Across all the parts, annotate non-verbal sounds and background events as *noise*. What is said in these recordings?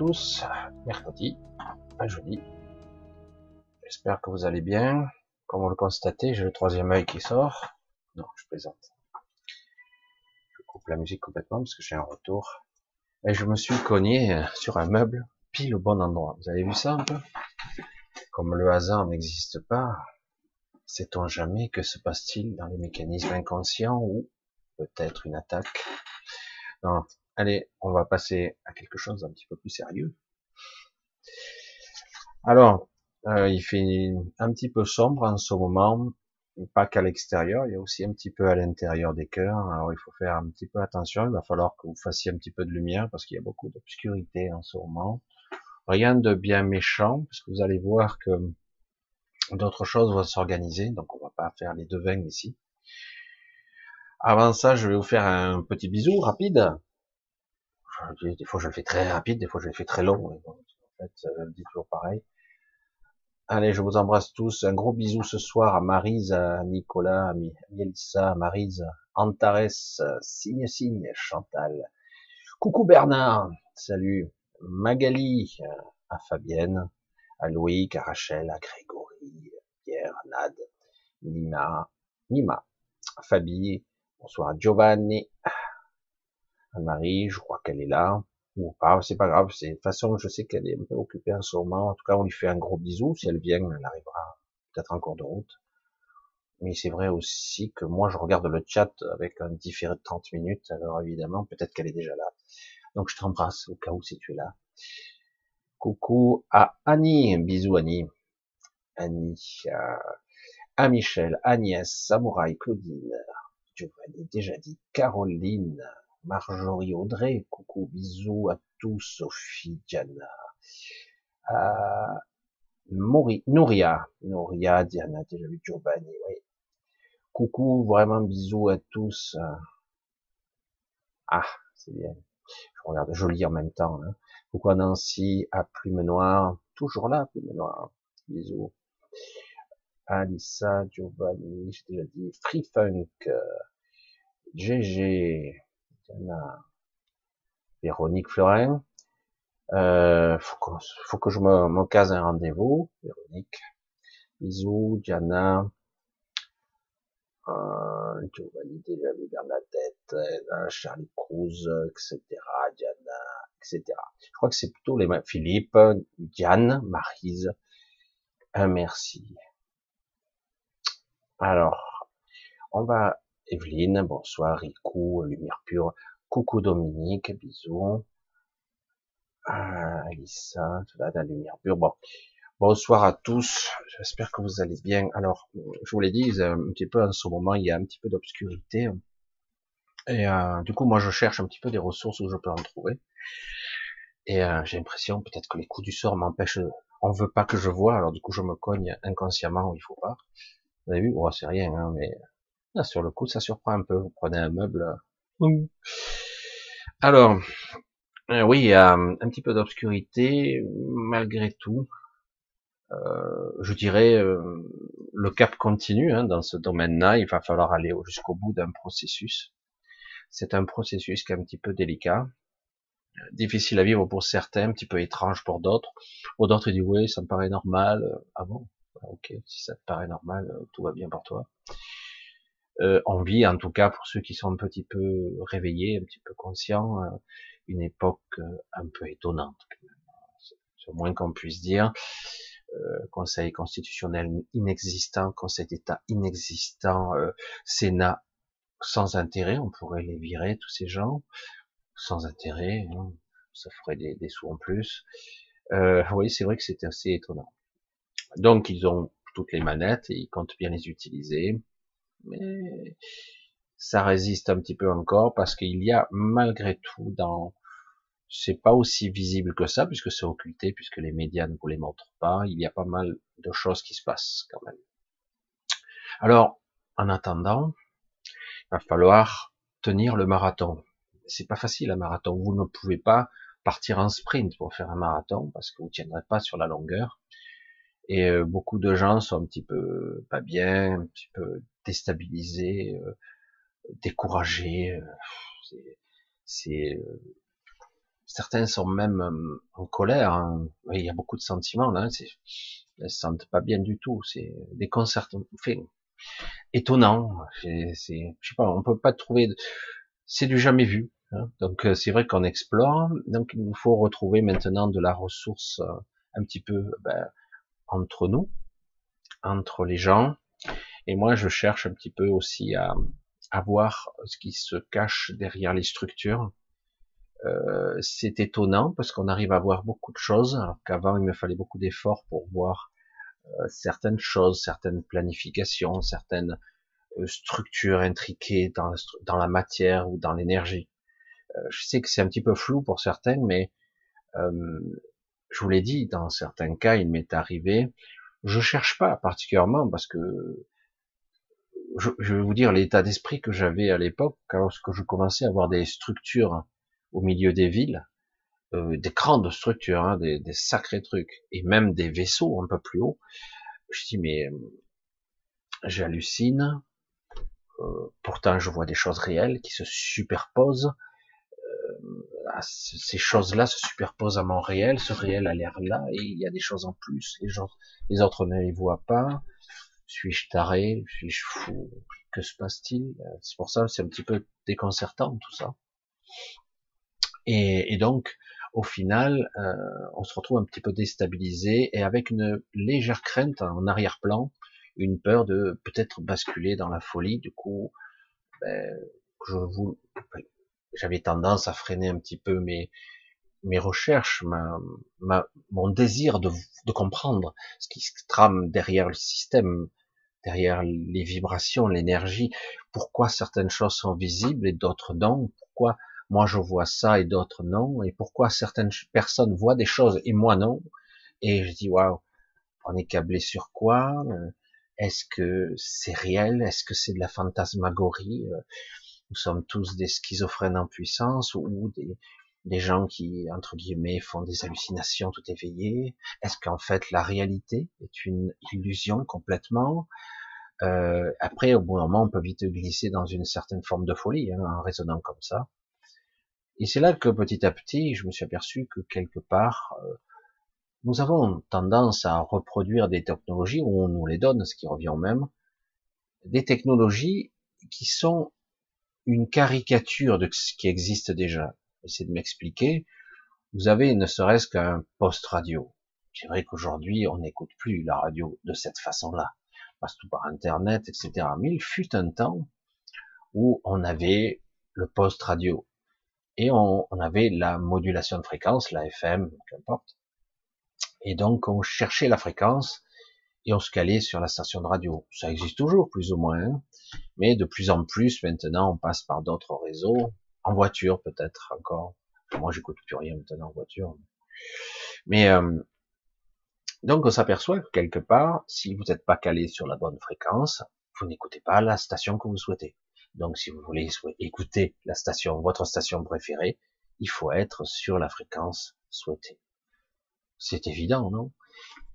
tous. Mercredi, pas jeudi. J'espère que vous allez bien. Comme vous le constatez, j'ai le troisième œil qui sort. Non, je plaisante. Je coupe la musique complètement parce que j'ai un retour. Et je me suis cogné sur un meuble pile au bon endroit. Vous avez vu ça un peu? Comme le hasard n'existe pas, sait-on jamais que se passe-t-il dans les mécanismes inconscients ou peut-être une attaque? Non. Allez, on va passer à quelque chose d'un petit peu plus sérieux. Alors, euh, il fait un petit peu sombre en ce moment, pas qu'à l'extérieur, il y a aussi un petit peu à l'intérieur des cœurs. Alors il faut faire un petit peu attention, il va falloir que vous fassiez un petit peu de lumière parce qu'il y a beaucoup d'obscurité en ce moment. Rien de bien méchant, parce que vous allez voir que d'autres choses vont s'organiser, donc on va pas faire les devins ici. Avant ça, je vais vous faire un petit bisou rapide. Des fois, je le fais très rapide, des fois, je le fais très long. En fait, je le dis toujours pareil. Allez, je vous embrasse tous. Un gros bisou ce soir à Marise, à Nicolas, à Mélissa, à Marise, Antares, Signe Signe, Chantal. Coucou Bernard, salut. Magali, à Fabienne, à Loïc, à Rachel, à Grégory, Pierre, Nad, Nima, Nima, Fabi, bonsoir à Giovanni, Anne-Marie, je crois qu'elle est là, ou pas, c'est pas grave, c'est, de toute façon, je sais qu'elle est un peu occupée en ce moment, en tout cas, on lui fait un gros bisou, si elle vient, elle arrivera peut-être en cours de route. Mais c'est vrai aussi que moi, je regarde le chat avec un différé de 30 minutes, alors évidemment, peut-être qu'elle est déjà là. Donc, je t'embrasse au cas où si tu es là. Coucou à Annie, bisous Annie. Annie, euh, à Michel, Agnès, Samouraï, Claudine, Giovanni, déjà dit, Caroline, Marjorie Audrey, coucou, bisous à tous, Sophie, Diana, euh, Mori, Nouria, Nouria, Diana, déjà vu Giovanni, oui. Coucou, vraiment bisous à tous. Ah, c'est bien. Je regarde, je lis en même temps. Hein. Coucou à Nancy, à Plume Noire, toujours là, Plume Noire. Bisous. Alissa, Giovanni, j'ai déjà dit, Free Funk, GG, Véronique Fleurin. Euh, faut, que, je me, me un rendez-vous. Véronique. Bisous, Diana. Euh, Giovanni déjà vu Bernadette, euh, Charlie Cruz, etc. Diana, etc. Je crois que c'est plutôt les Philippe, Diane, Marise. Un merci. Alors, on va Evelyne, bonsoir, Rico, Lumière Pure, coucou Dominique, bisous. Ah, Alissa, la Lumière Pure, bon. Bonsoir à tous, j'espère que vous allez bien. Alors, je vous l'ai dit, un petit peu en ce moment, il y a un petit peu d'obscurité. Et euh, du coup, moi, je cherche un petit peu des ressources où je peux en trouver. Et euh, j'ai l'impression peut-être que les coups du sort m'empêchent. On veut pas que je vois, alors du coup, je me cogne inconsciemment où il faut pas. Vous avez vu, oh, c'est rien, hein, mais ah, sur le coup, ça surprend un peu. Vous prenez un meuble. Alors, euh, oui, a un petit peu d'obscurité, malgré tout. Euh, je dirais, euh, le cap continue hein, dans ce domaine-là. Il va falloir aller jusqu'au bout d'un processus. C'est un processus qui est un petit peu délicat, difficile à vivre pour certains, un petit peu étrange pour d'autres. Pour d'autres, il dit oui, ça me paraît normal. Ah bon, ok, si ça te paraît normal, tout va bien pour toi euh, on vit, en tout cas pour ceux qui sont un petit peu réveillés, un petit peu conscients, euh, une époque euh, un peu étonnante, c'est au moins qu'on puisse dire. Euh, conseil constitutionnel inexistant, conseil d'État inexistant, Sénat sans intérêt, on pourrait les virer tous ces gens sans intérêt, hein, ça ferait des, des, sous en plus. Oui, c'est vrai que c'était assez étonnant. Donc ils ont toutes les manettes et ils comptent bien les utiliser mais ça résiste un petit peu encore parce qu'il y a malgré tout dans c'est pas aussi visible que ça puisque c'est occulté puisque les médias ne vous les montrent pas. Il y a pas mal de choses qui se passent quand même. Alors en attendant il va falloir tenir le marathon. C'est pas facile un marathon. Vous ne pouvez pas partir en sprint pour faire un marathon parce que vous tiendrez pas sur la longueur et euh, beaucoup de gens sont un petit peu pas bien un petit peu déstabilisé, euh, découragé. Euh, c'est euh, certains sont même euh, en colère. Hein. Il y a beaucoup de sentiments là. Hein. Elles se sentent pas bien du tout. C'est déconcertant. Enfin, étonnant. C'est, je sais pas. On peut pas trouver. C'est du jamais vu. Hein. Donc euh, c'est vrai qu'on explore. Donc il nous faut retrouver maintenant de la ressource un petit peu ben, entre nous, entre les gens. Et moi, je cherche un petit peu aussi à, à voir ce qui se cache derrière les structures. Euh, c'est étonnant parce qu'on arrive à voir beaucoup de choses, alors qu'avant il me fallait beaucoup d'efforts pour voir euh, certaines choses, certaines planifications, certaines euh, structures intriquées dans la, dans la matière ou dans l'énergie. je sais que c'est un petit peu flou pour certains, mais je vous l'ai dit, dans certains cas, il m'est arrivé. Je cherche pas particulièrement parce que je, je vais vous dire l'état d'esprit que j'avais à l'époque, lorsque je commençais à avoir des structures au milieu des villes, euh, des grandes structures, hein, des, sacrés trucs, et même des vaisseaux un peu plus haut. Je dis mais euh, j'hallucine. Euh, pourtant, je vois des choses réelles qui se superposent. Euh, ces choses-là se superposent à mon réel. Ce réel a l'air là, et il y a des choses en plus. Les autres ne les voient pas. Suis-je taré? Suis-je fou? Que se passe-t-il? C'est pour ça, c'est un petit peu déconcertant tout ça. Et, et donc, au final, euh, on se retrouve un petit peu déstabilisé et avec une légère crainte en arrière-plan, une peur de peut-être basculer dans la folie. Du coup, ben, je vous, j'avais tendance à freiner un petit peu mes mes recherches, ma, ma, mon désir de, de comprendre ce qui se trame derrière le système, derrière les vibrations, l'énergie, pourquoi certaines choses sont visibles et d'autres non, pourquoi moi je vois ça et d'autres non, et pourquoi certaines personnes voient des choses et moi non, et je dis waouh, on est câblé sur quoi? Est-ce que c'est réel? Est-ce que c'est de la fantasmagorie? Nous sommes tous des schizophrènes en puissance ou des, gens qui, entre guillemets, font des hallucinations tout éveillées Est-ce qu'en fait la réalité est une illusion complètement? Euh, Après, au bout d'un moment, on peut vite glisser dans une certaine forme de folie hein, en raisonnant comme ça. Et c'est là que petit à petit, je me suis aperçu que quelque part, euh, nous avons tendance à reproduire des technologies où on nous les donne, ce qui revient au même, des technologies qui sont une caricature de ce qui existe déjà. Essayez de m'expliquer. Vous avez ne serait-ce qu'un poste radio. C'est vrai qu'aujourd'hui, on n'écoute plus la radio de cette façon-là. Passe tout par Internet, etc. Mais il fut un temps où on avait le poste radio et on, avait la modulation de fréquence, la FM, qu'importe. Et donc on cherchait la fréquence et on se calait sur la station de radio. Ça existe toujours plus ou moins, hein. mais de plus en plus maintenant on passe par d'autres réseaux, en voiture peut-être encore. Moi j'écoute plus rien maintenant en voiture. Mais euh, donc on s'aperçoit que quelque part, si vous n'êtes pas calé sur la bonne fréquence, vous n'écoutez pas la station que vous souhaitez. Donc, si vous voulez écouter la station, votre station préférée, il faut être sur la fréquence souhaitée. C'est évident, non?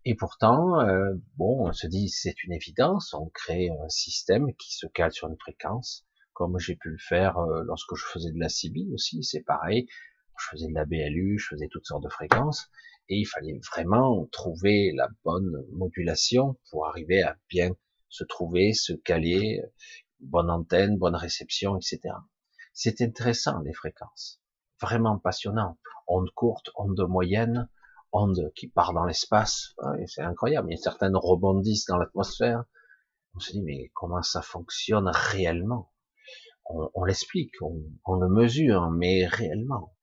Et pourtant, euh, bon, on se dit c'est une évidence, on crée un système qui se cale sur une fréquence, comme j'ai pu le faire euh, lorsque je faisais de la CB aussi, c'est pareil. Je faisais de la BLU, je faisais toutes sortes de fréquences, et il fallait vraiment trouver la bonne modulation pour arriver à bien se trouver, se caler, bonne antenne, bonne réception, etc. C'est intéressant les fréquences, vraiment passionnant. Onde courte, onde moyenne, qui part dans l'espace, c'est incroyable. A certaines rebondissent dans l'atmosphère. On se dit mais comment ça fonctionne réellement? On, l'explique, on, le mesure, mais réellement.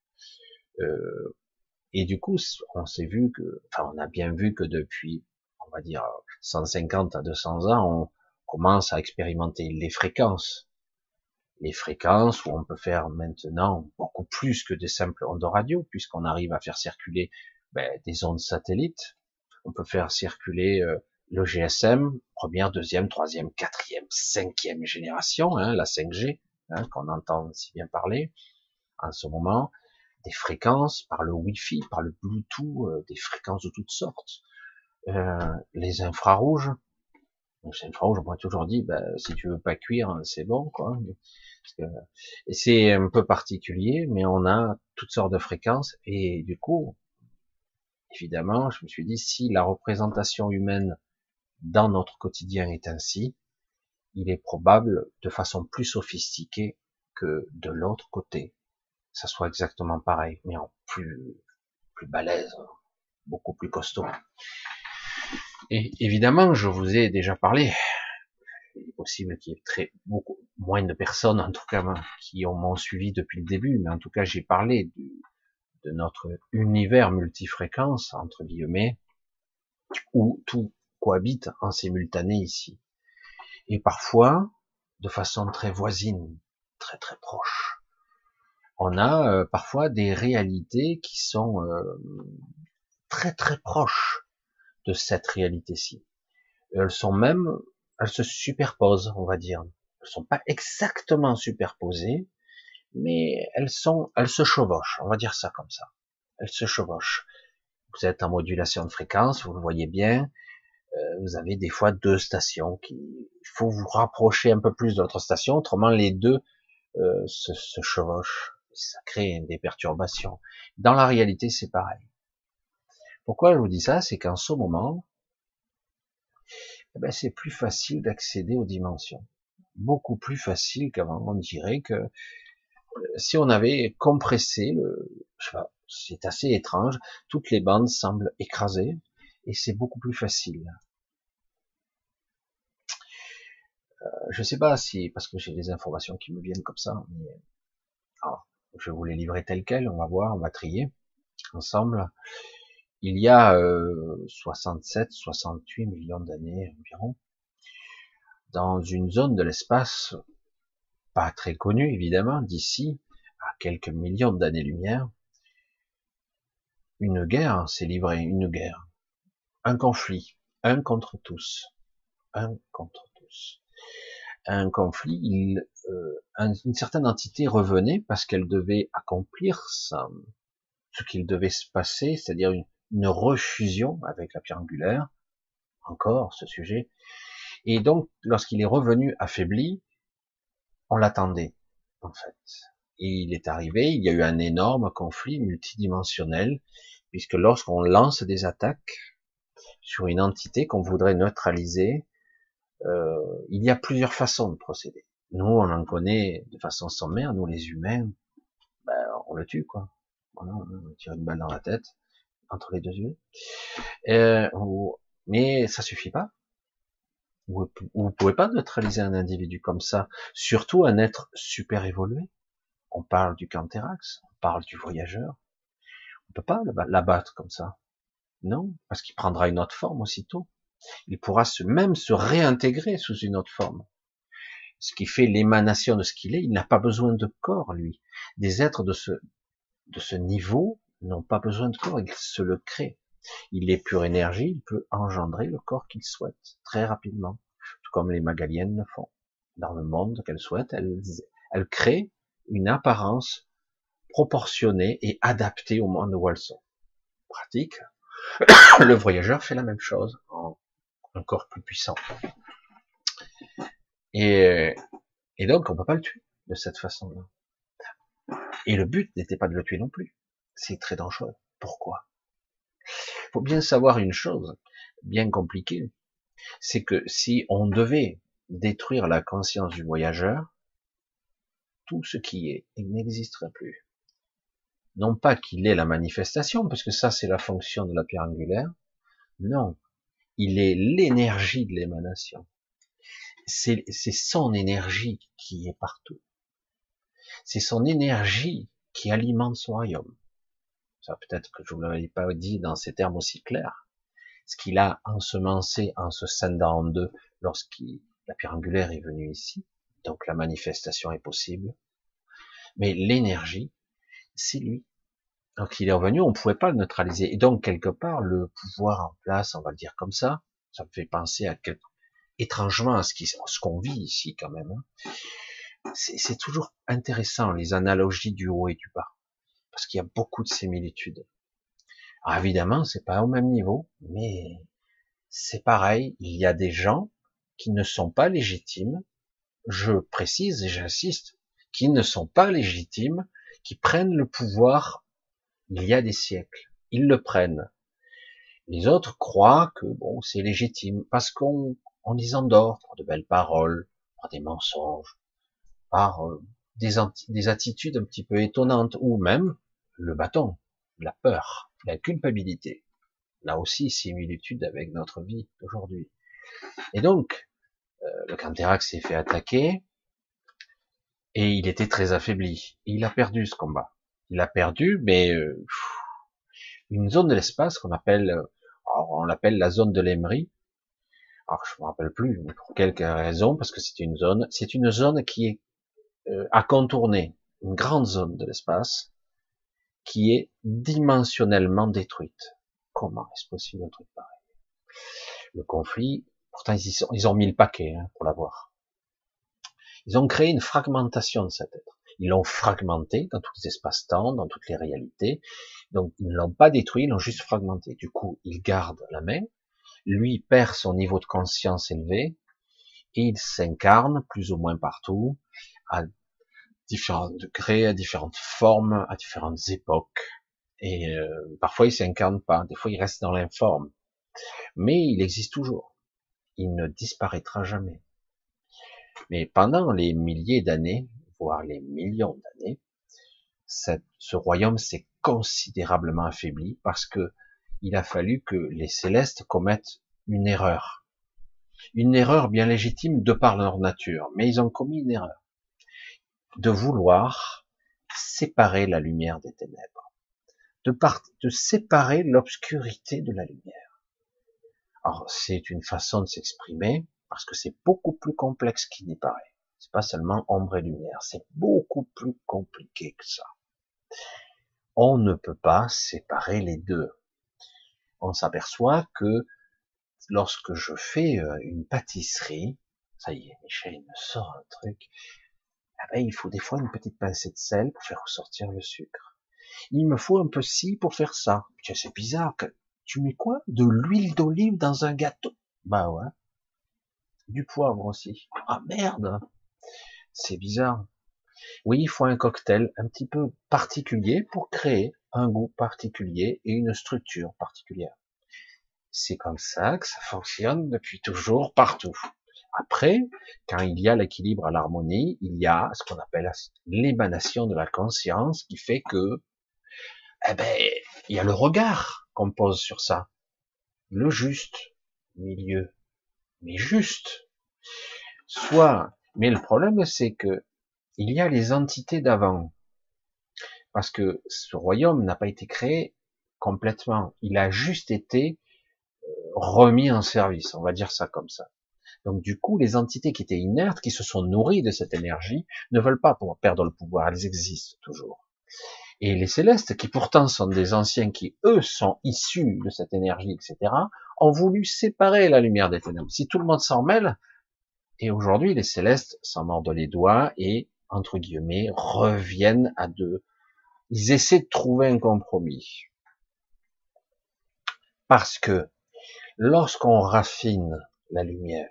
Euh, et du coup, on s'est vu que, enfin, on a bien vu que depuis, on va dire, 150 à 200 ans, on, commence à expérimenter les fréquences. Les fréquences où on peut faire maintenant beaucoup plus que des simples ondes radio, puisqu'on arrive à faire circuler ben, des ondes satellites. On peut faire circuler euh, le GSM, première, deuxième, troisième, quatrième, cinquième génération, hein, la 5G, hein, qu'on entend si bien parler en ce moment, des fréquences par le Wi-Fi, par le Bluetooth, euh, des fréquences de toutes sortes, euh, les infrarouges, une fois où je toujours dit, bah, si tu veux pas cuire, c'est bon, quoi. Et c'est un peu particulier, mais on a toutes sortes de fréquences, et du coup, évidemment, je me suis dit, si la représentation humaine dans notre quotidien est ainsi, il est probable, de façon plus sophistiquée, que de l'autre côté, ça soit exactement pareil, mais en plus, plus balèze, beaucoup plus costaud. Et évidemment, je vous ai déjà parlé, il est possible qu'il y ait très, beaucoup moins de personnes, en tout cas, qui m'ont suivi depuis le début, mais en tout cas, j'ai parlé de notre univers multifréquence, entre guillemets, où tout cohabite en simultané ici. Et parfois, de façon très voisine, très très proche. On a euh, parfois des réalités qui sont euh, très très proches de cette réalité-ci. Elles sont même, elles se superposent, on va dire. Elles sont pas exactement superposées, mais elles sont, elles se chevauchent, on va dire ça comme ça. Elles se chevauchent. Vous êtes en modulation de fréquence, vous le voyez bien. Euh, vous avez des fois deux stations qui, il faut vous rapprocher un peu plus de votre station, autrement les deux euh, se, se chevauchent. Ça crée des perturbations. Dans la réalité, c'est pareil. Pourquoi je vous dis ça? C'est qu'en ce moment, eh ben, c'est plus facile d'accéder aux dimensions. Beaucoup plus facile qu'avant. On dirait que si on avait compressé le, c'est assez étrange, toutes les bandes semblent écrasées et c'est beaucoup plus facile. Euh, je sais pas si, parce que j'ai des informations qui me viennent comme ça, mais alors, je vais vous les livrer telles quelles, on va voir, on va trier ensemble il y a 67, euh, 68 millions d'années environ, dans une zone de l'espace pas très connue évidemment, d'ici à quelques millions d'années-lumière, une guerre s'est livrée, une guerre, un conflit, un contre tous, un contre tous. Un conflit, euh, une certaine entité revenait parce qu'elle devait accomplir ce qu'il devait se passer, c'est-à-dire une refusion avec la pierre angulaire, encore ce sujet. Et donc, lorsqu'il est revenu affaibli, on l'attendait, en fait. Et il est arrivé, il y a eu un énorme conflit multidimensionnel, puisque lorsqu'on lance des attaques sur une entité qu'on voudrait neutraliser, euh, il y a plusieurs façons de procéder. Nous, on en connaît de façon sommaire, nous les humains, ben, on le tue, quoi. Voilà, on tire une balle dans la tête, entre les deux yeux. Euh, mais ça suffit pas. Vous, vous pouvez pas neutraliser un individu comme ça, surtout un être super évolué? On parle du Canterax, on parle du voyageur. On peut pas l'abattre comme ça. Non, parce qu'il prendra une autre forme aussitôt. Il pourra même se réintégrer sous une autre forme. Ce qui fait l'émanation de ce qu'il est, il n'a pas besoin de corps, lui. Des êtres de ce niveau n'ont pas besoin de corps, ils se le créent. Il est pure énergie, il peut engendrer le corps qu'il souhaite très rapidement, tout comme les magaliennes le font. Dans le monde qu'elles souhaitent, elles, créent une apparence proportionnée et adaptée au monde où elles sont. Pratique. *coughs* le voyageur fait la même chose, en un corps plus puissant. Et, donc, on peut pas le tuer de cette façon-là. Et le but n'était pas de le tuer non plus c'est très dangereux. Pourquoi? Faut bien savoir une chose, bien compliquée, c'est que si on devait détruire la conscience du voyageur, tout ce qui est, n'existerait plus. Non pas qu'il est la manifestation, parce que ça c'est la fonction de la pierre angulaire, non, il est l'énergie de l'émanation. C'est son énergie qui est partout. C'est son énergie qui alimente son royaume. Ça peut-être que je vous l'avais pas dit dans ces termes aussi clairs. Ce qu'il a ensemencé en se scindant en deux lorsqu'il la pierre angulaire est venue ici. Donc la manifestation est possible. Mais l'énergie, c'est lui. Donc il est revenu, on ne pouvait pas le neutraliser. Et donc quelque part, le pouvoir en place, on va le dire comme ça, ça me fait penser à étrangement à ce qu'on vit ici quand même. Hein. C'est toujours intéressant les analogies du haut et du bas parce qu'il y a beaucoup de similitudes. Alors évidemment, c'est pas au même niveau, mais c'est pareil. Il y a des gens qui ne sont pas légitimes. Je précise et j'insiste. qui ne sont pas légitimes, qui prennent le pouvoir il y a des siècles. Ils le prennent. Les autres croient que bon, c'est légitime parce qu'on on les endort par de belles paroles, par des mensonges, par euh, des, des attitudes un petit peu étonnantes, ou même le bâton, la peur, la culpabilité. Là aussi, similitude avec notre vie d'aujourd'hui. Et donc, euh, le Canterac s'est fait attaquer, et il était très affaibli. il a perdu ce combat. Il a perdu, mais euh, une zone de l'espace qu'on appelle, on l'appelle la zone de l'Emery. Alors je me rappelle plus pour quelques raisons, parce que c'est une zone, c'est une zone qui est euh, à contourner, une grande zone de l'espace qui est dimensionnellement détruite. Comment est-ce possible un truc pareil? Le conflit, pourtant ils, ils ont mis le paquet hein, pour l'avoir. Ils ont créé une fragmentation de cet être. Ils l'ont fragmenté dans tous les espaces-temps, dans toutes les réalités. Donc, ils ne l'ont pas détruit, ils l'ont juste fragmenté. Du coup, il garde la main. Lui perd son niveau de conscience élevé. Et il s'incarne plus ou moins partout, à différents degrés, à différentes formes, à différentes époques. Et euh, parfois, il s'incarne pas. Des fois, il reste dans l'informe. Mais il existe toujours. Il ne disparaîtra jamais. Mais pendant les milliers d'années, voire les millions d'années, ce royaume s'est considérablement affaibli parce que il a fallu que les célestes commettent une erreur. Une erreur bien légitime de par leur nature, mais ils ont commis une erreur. De vouloir séparer la lumière des ténèbres. De, séparer l'obscurité de la lumière. Alors, c'est une façon de s'exprimer, parce que c'est beaucoup plus complexe qu'il n'y paraît. C'est pas seulement ombre et lumière, c'est beaucoup plus compliqué que ça. On ne peut pas séparer les deux. On s'aperçoit que lorsque je fais euh, une pâtisserie, ça y est, Michel il me sort un truc, ah ben, il faut des fois une petite pincée de sel pour faire ressortir le sucre. Il me faut un peu ci pour faire ça. C'est bizarre. Tu mets quoi? De l'huile d'olive dans un gâteau? Bah ouais du poivre aussi. Ah merde, c'est bizarre. Oui, il faut un cocktail un petit peu particulier pour créer un goût particulier et une structure particulière. C'est comme ça que ça fonctionne depuis toujours partout. Après, quand il y a l'équilibre à l'harmonie, il y a ce qu'on appelle l'émanation de la conscience qui fait que, eh ben, il y a le regard qu'on pose sur ça. Le juste milieu mais juste. Soit, mais le problème c'est que il y a les entités d'avant, parce que ce royaume n'a pas été créé complètement, il a juste été euh, remis en service, on va dire ça comme ça. Donc du coup, les entités qui étaient inertes, qui se sont nourries de cette énergie, ne veulent pas perdre le pouvoir, elles existent toujours. Et les célestes, qui pourtant sont des anciens qui, eux, sont issus de cette énergie, etc., ont voulu séparer la lumière des ténèbres. Si tout le monde s'en mêle, et aujourd'hui, les célestes s'en mordent les doigts et, entre guillemets, reviennent à deux. Ils essaient de trouver un compromis. Parce que lorsqu'on raffine la lumière,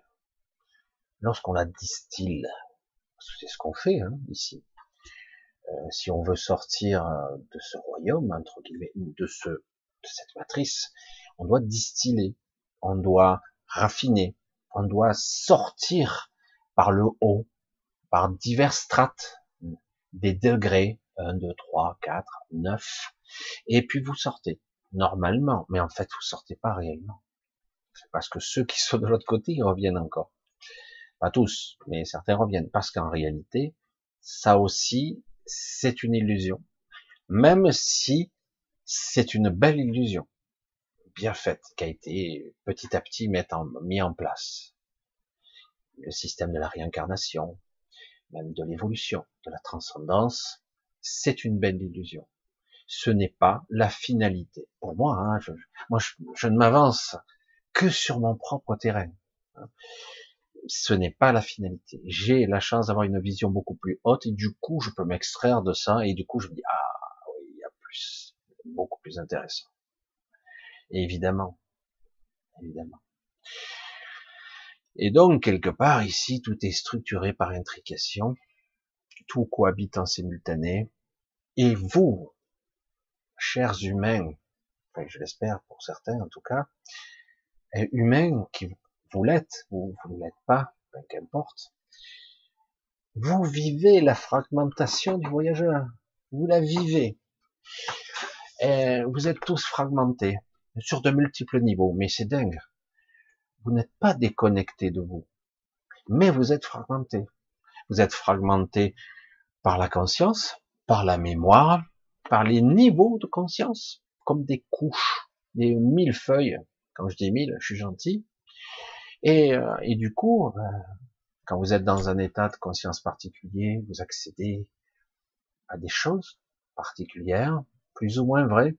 lorsqu'on la distille, c'est ce qu'on fait hein, ici, euh, si on veut sortir euh, de ce royaume, entre guillemets, de, ce, de cette matrice, on doit distiller, on doit raffiner, on doit sortir par le haut, par diverses strates, des degrés, 1, 2, 3, 4, 9, et puis vous sortez, normalement, mais en fait vous sortez pas réellement. Parce que ceux qui sont de l'autre côté, ils reviennent encore. Pas tous, mais certains reviennent, parce qu'en réalité, ça aussi, c'est une illusion, même si c'est une belle illusion, bien faite, qui a été petit à petit mis en, place. Le système de la réincarnation, même de l'évolution, de la transcendance, c'est une belle illusion. Ce n'est pas la finalité. Pour moi, hein, moi, je ne m'avance que sur mon propre terrain ce n'est pas la finalité. J'ai la chance d'avoir une vision beaucoup plus haute et du coup, je peux m'extraire de ça et du coup, je me dis, ah oui, il y a plus, beaucoup plus intéressant. Et évidemment, évidemment. Et donc, quelque part, ici, tout est structuré par intrication. tout cohabite en simultané. Et vous, chers humains, enfin, je l'espère pour certains en tout cas, humains qui vous l'êtes ou vous ne l'êtes pas, ben, qu'importe, vous vivez la fragmentation du voyageur. Vous la vivez. Et vous êtes tous fragmentés sur de multiples niveaux, mais c'est dingue. Vous n'êtes pas déconnecté de vous, mais vous êtes fragmenté. Vous êtes fragmenté par la conscience, par la mémoire, par les niveaux de conscience, comme des couches, des mille feuilles. Quand je dis mille, je suis gentil. Et, euh, et du coup, ben, quand vous êtes dans un état de conscience particulier, vous accédez à des choses particulières, plus ou moins vraies.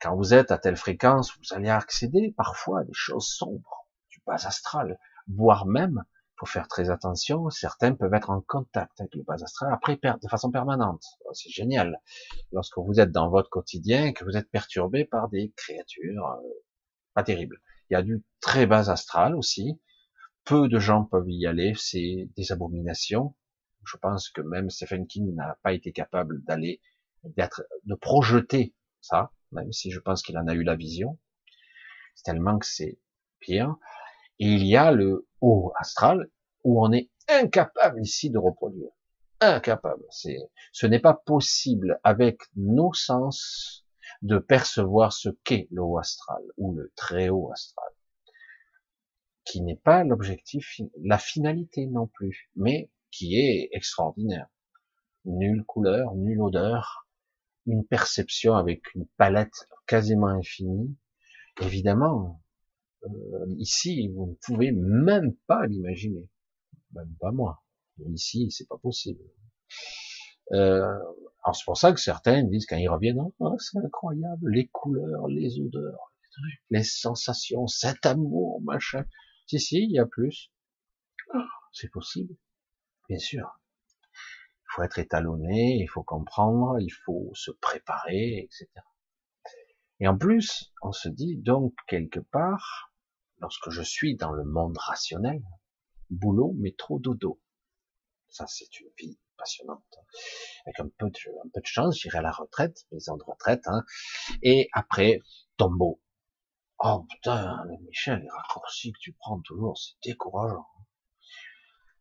Quand vous êtes à telle fréquence, vous allez accéder parfois à des choses sombres, du bas astral, voire même, faut faire très attention, certains peuvent être en contact avec le bas astral après de façon permanente. C'est génial. Lorsque vous êtes dans votre quotidien, que vous êtes perturbé par des créatures euh, pas terribles. Il y a du très bas astral aussi. Peu de gens peuvent y aller. C'est des abominations. Je pense que même Stephen King n'a pas été capable d'aller, de projeter ça, même si je pense qu'il en a eu la vision. C'est tellement que c'est pire. Et il y a le haut astral où on est incapable ici de reproduire. Incapable. C'est, ce n'est pas possible avec nos sens de percevoir ce qu'est le haut astral ou le très haut astral, qui n'est pas l'objectif, la finalité non plus, mais qui est extraordinaire. Nulle couleur, nulle odeur, une perception avec une palette quasiment infinie. Évidemment, euh, ici, vous ne pouvez même pas l'imaginer. Même pas moi. Ici, c'est pas possible. Euh, alors c'est pour ça que certains disent quand ils reviennent, oh, c'est incroyable, les couleurs, les odeurs, les sensations, cet amour, machin. Si, si, il y a plus. Oh, c'est possible. Bien sûr. Il faut être étalonné, il faut comprendre, il faut se préparer, etc. Et en plus, on se dit donc quelque part, lorsque je suis dans le monde rationnel, boulot, métro, dodo. Ça, c'est une vie passionnante. Avec un peu de, chance, j'irai à la retraite, maison de retraite, hein. Et après, tombeau. Oh putain, Michel, les raccourcis que tu prends toujours, c'est décourageant.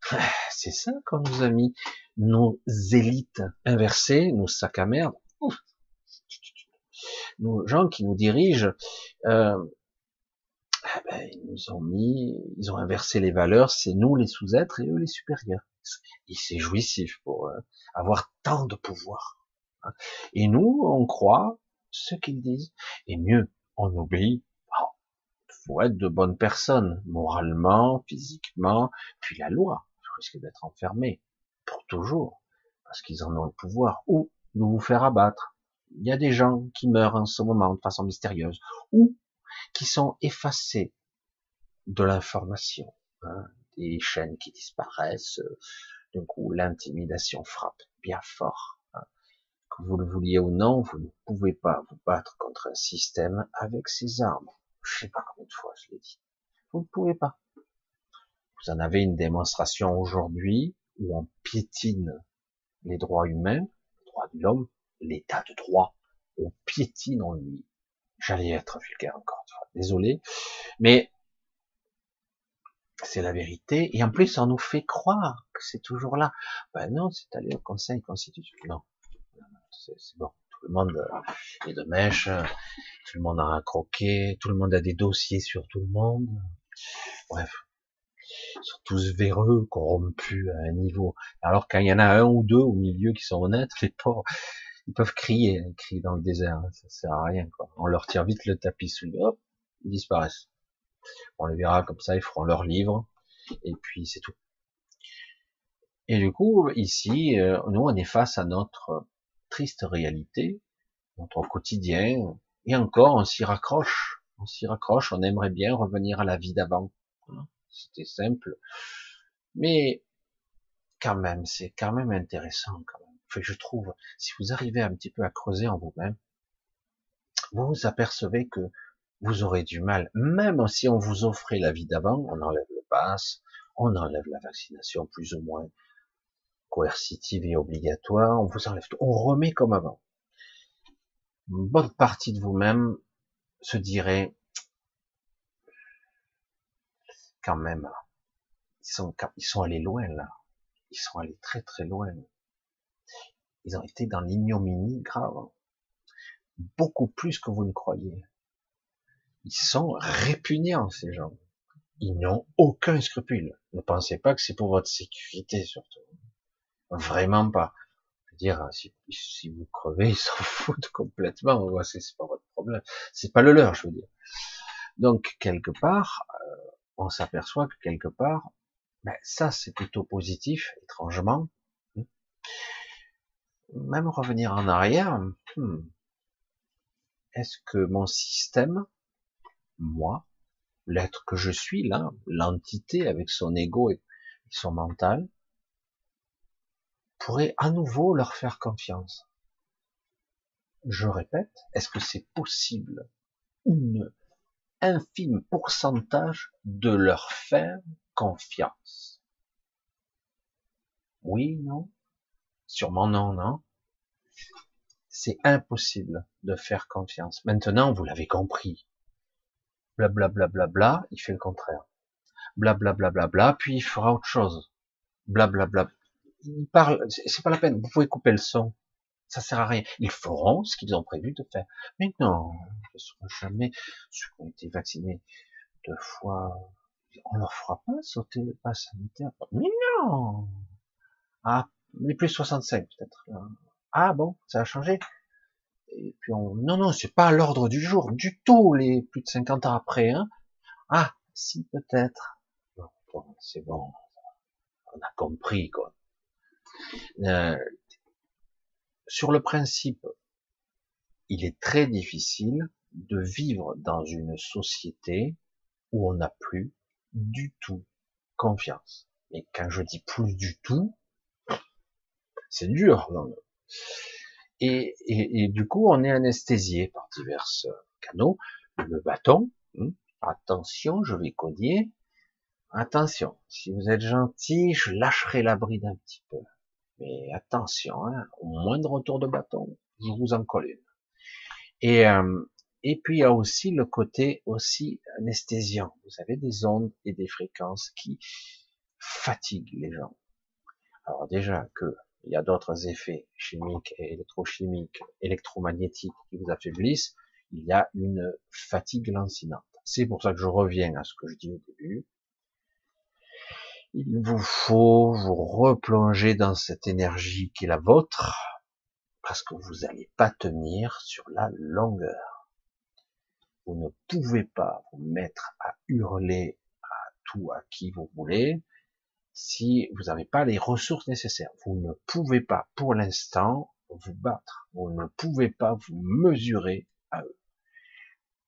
*sighs* C'est ça qu'on nous a mis nos élites inversées, nos sacs à merde. Nos gens qui nous dirigent, euh, eh ben, ils nous ont mis, ils ont inversé les valeurs, c'est nous les sous-êtres et eux les supérieurs. Et c'est jouissif pour euh, avoir tant de pouvoir. Hein. Et nous, on croit ce qu'ils disent. Et mieux, on oublie, oh, faut être de bonnes personnes, moralement, physiquement, puis la loi. Vous risquez d'être enfermé pour toujours, parce qu'ils en ont le pouvoir, ou de vous faire abattre. Il y a des gens qui meurent en ce moment de façon mystérieuse, ou qui sont effacés de l'information. Hein des chaînes qui disparaissent, euh, du coup l'intimidation frappe bien fort. Hein. Que vous le vouliez ou non, vous ne pouvez pas vous battre contre un système avec ses armes. Je sais pas combien de fois je l'ai dit. Vous ne pouvez pas. Vous en avez une démonstration aujourd'hui où on piétine les droits humains, les droits de l'homme, l'état de droit, on piétine en lui. J'allais être vulgaire encore une fois, désolé, mais c'est la vérité, et en plus on nous fait croire que c'est toujours là. Ben non, c'est allé au Conseil constitutionnel. Non, c'est bon. Tout le monde est de mèche, tout le monde a un croquet, tout le monde a des dossiers sur tout le monde. Bref, ils sont tous véreux, corrompus à un niveau. Alors quand il y en a un ou deux au milieu qui sont honnêtes, les pauvres, ils peuvent crier, crier dans le désert, ça sert à rien. Quoi. On leur tire vite le tapis sous le hop, ils disparaissent. On les verra comme ça, ils feront leur livre, et puis c'est tout. Et du coup, ici, euh, nous, on est face à notre triste réalité, notre quotidien, et encore, on s'y raccroche, on s'y raccroche, on aimerait bien revenir à la vie d'avant. C'était simple, mais quand même, c'est quand même intéressant, quand même. je trouve, si vous arrivez un petit peu à creuser en vous-même, vous vous apercevez que vous aurez du mal, même si on vous offrait la vie d'avant, on enlève le pass, on enlève la vaccination plus ou moins, coercitive et obligatoire, on vous enlève tout, on remet comme avant. Une bonne partie de vous-même se dirait, quand même, ils sont, ils sont allés loin là, ils sont allés très très loin. Ils ont été dans l'ignominie grave, beaucoup plus que vous ne croyez. Ils sont répugnants ces gens. Ils n'ont aucun scrupule. Ne pensez pas que c'est pour votre sécurité surtout. Vraiment pas. Je veux dire, si, vous crevez, *laughs* ils s'en foutent complètement. C'est pas votre problème. C'est pas le leur, je veux dire. Donc quelque part, euh, on s'aperçoit que quelque part, ben, ça c'est plutôt positif, étrangement. Même revenir en arrière, hmm, est-ce que mon système, moi, l'être que je suis là, l'entité avec son ego et son mental, pourrait à nouveau leur faire confiance. Je répète, est-ce que c'est possible? Une infime pourcentage de leur faire confiance Oui, non? Sûrement non, non C'est impossible de faire confiance. Maintenant, vous l'avez compris. Blablabla, bla, bla, bla, il fait le contraire. Blablabla, bla, puis il fera autre chose. Blablabla. Bla, il parle, c'est pas la peine, vous pouvez couper le son. Ça sert à rien. Ils feront ce qu'ils ont prévu de faire. Mais non, ce sera jamais ceux qui ont été vaccinés deux fois. On leur fera pas sauter le pass sanitaire. Mais non! Ah, les plus 65 peut-être. Ah bon, ça a changé? Et puis on, non, non, c'est pas à l'ordre du jour du tout, les plus de 50 ans après, hein. Ah, si, peut-être. Bon, c'est bon. On a compris, quoi. Euh, sur le principe, il est très difficile de vivre dans une société où on n'a plus du tout confiance. Et quand je dis plus du tout, c'est dur. Et, et, du coup, on est anesthésié par divers canaux. Le bâton, hein, attention, je vais codier. Attention, si vous êtes gentil, je lâcherai la bride un petit peu. Mais attention, hein, au moindre retour de bâton, je vous en colle une. Et, euh, et puis il y a aussi le côté aussi anesthésiant. Vous avez des ondes et des fréquences qui fatiguent les gens. Alors déjà que il y a d'autres effets chimiques et électrochimiques, électromagnétiques qui vous affaiblissent, il y a une fatigue lancinante. C'est pour ça que je reviens à ce que je dis au début il vous faut vous replonger dans cette énergie qui est la vôtre, parce que vous n'allez pas tenir sur la longueur. Vous ne pouvez pas vous mettre à hurler à tout à qui vous voulez si vous n'avez pas les ressources nécessaires. Vous ne pouvez pas, pour l'instant, vous battre. Vous ne pouvez pas vous mesurer à eux.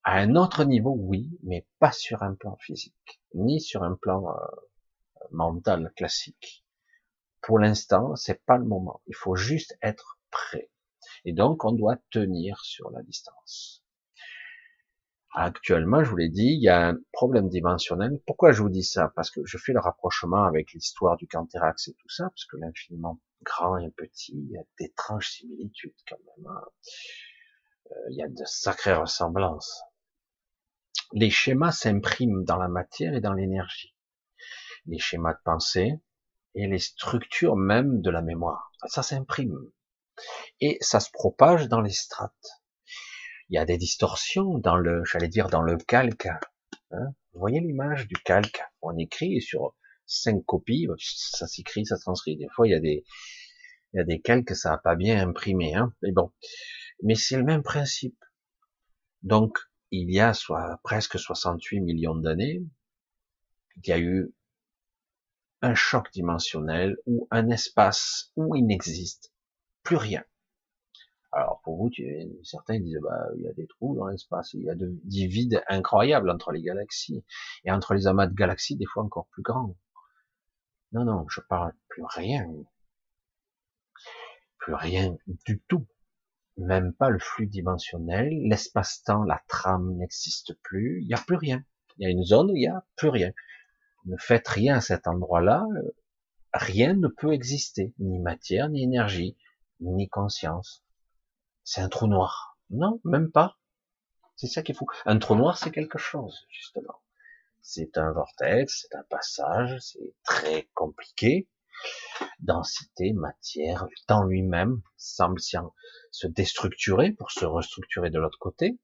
À un autre niveau, oui, mais pas sur un plan physique, ni sur un plan euh, mental classique. Pour l'instant, c'est pas le moment. Il faut juste être prêt. Et donc, on doit tenir sur la distance. Actuellement, je vous l'ai dit, il y a un problème dimensionnel. Pourquoi je vous dis ça? Parce que je fais le rapprochement avec l'histoire du Canthérax et tout ça, parce que l'infiniment grand et petit, il y a d'étranges similitudes quand même. Hein. Euh, il y a de sacrées ressemblances. Les schémas s'impriment dans la matière et dans l'énergie les schémas de pensée et les structures même de la mémoire. Ça s'imprime. Et ça se propage dans les strates. Il y a des distorsions dans le, j'allais dire, dans le calque. Hein. Vous voyez l'image du calque? On écrit sur cinq copies, ça s'écrit, ça transcrit. Des fois, il y a des, il y a des calques, ça n'a pas bien imprimé. Hein. Mais bon, mais c'est le même principe. Donc, il y a soit presque 68 millions d'années, il y a eu un choc dimensionnel ou un espace où il n'existe plus rien. Alors pour vous, certains disent bah il y a des trous dans l'espace, il y a des vides incroyables entre les galaxies et entre les amas de galaxies des fois encore plus grands. Non non, je parle plus rien, plus rien du tout, même pas le flux dimensionnel, l'espace-temps, la trame n'existe plus, il n'y a plus rien. Il y a une zone où il n'y a plus rien ne faites rien à cet endroit-là, rien ne peut exister, ni matière, ni énergie, ni conscience. C'est un trou noir. Non, même pas. C'est ça qui est fou. Un trou noir, c'est quelque chose, justement. C'est un vortex, c'est un passage, c'est très compliqué. Densité, matière, le temps lui-même semble se déstructurer pour se restructurer de l'autre côté.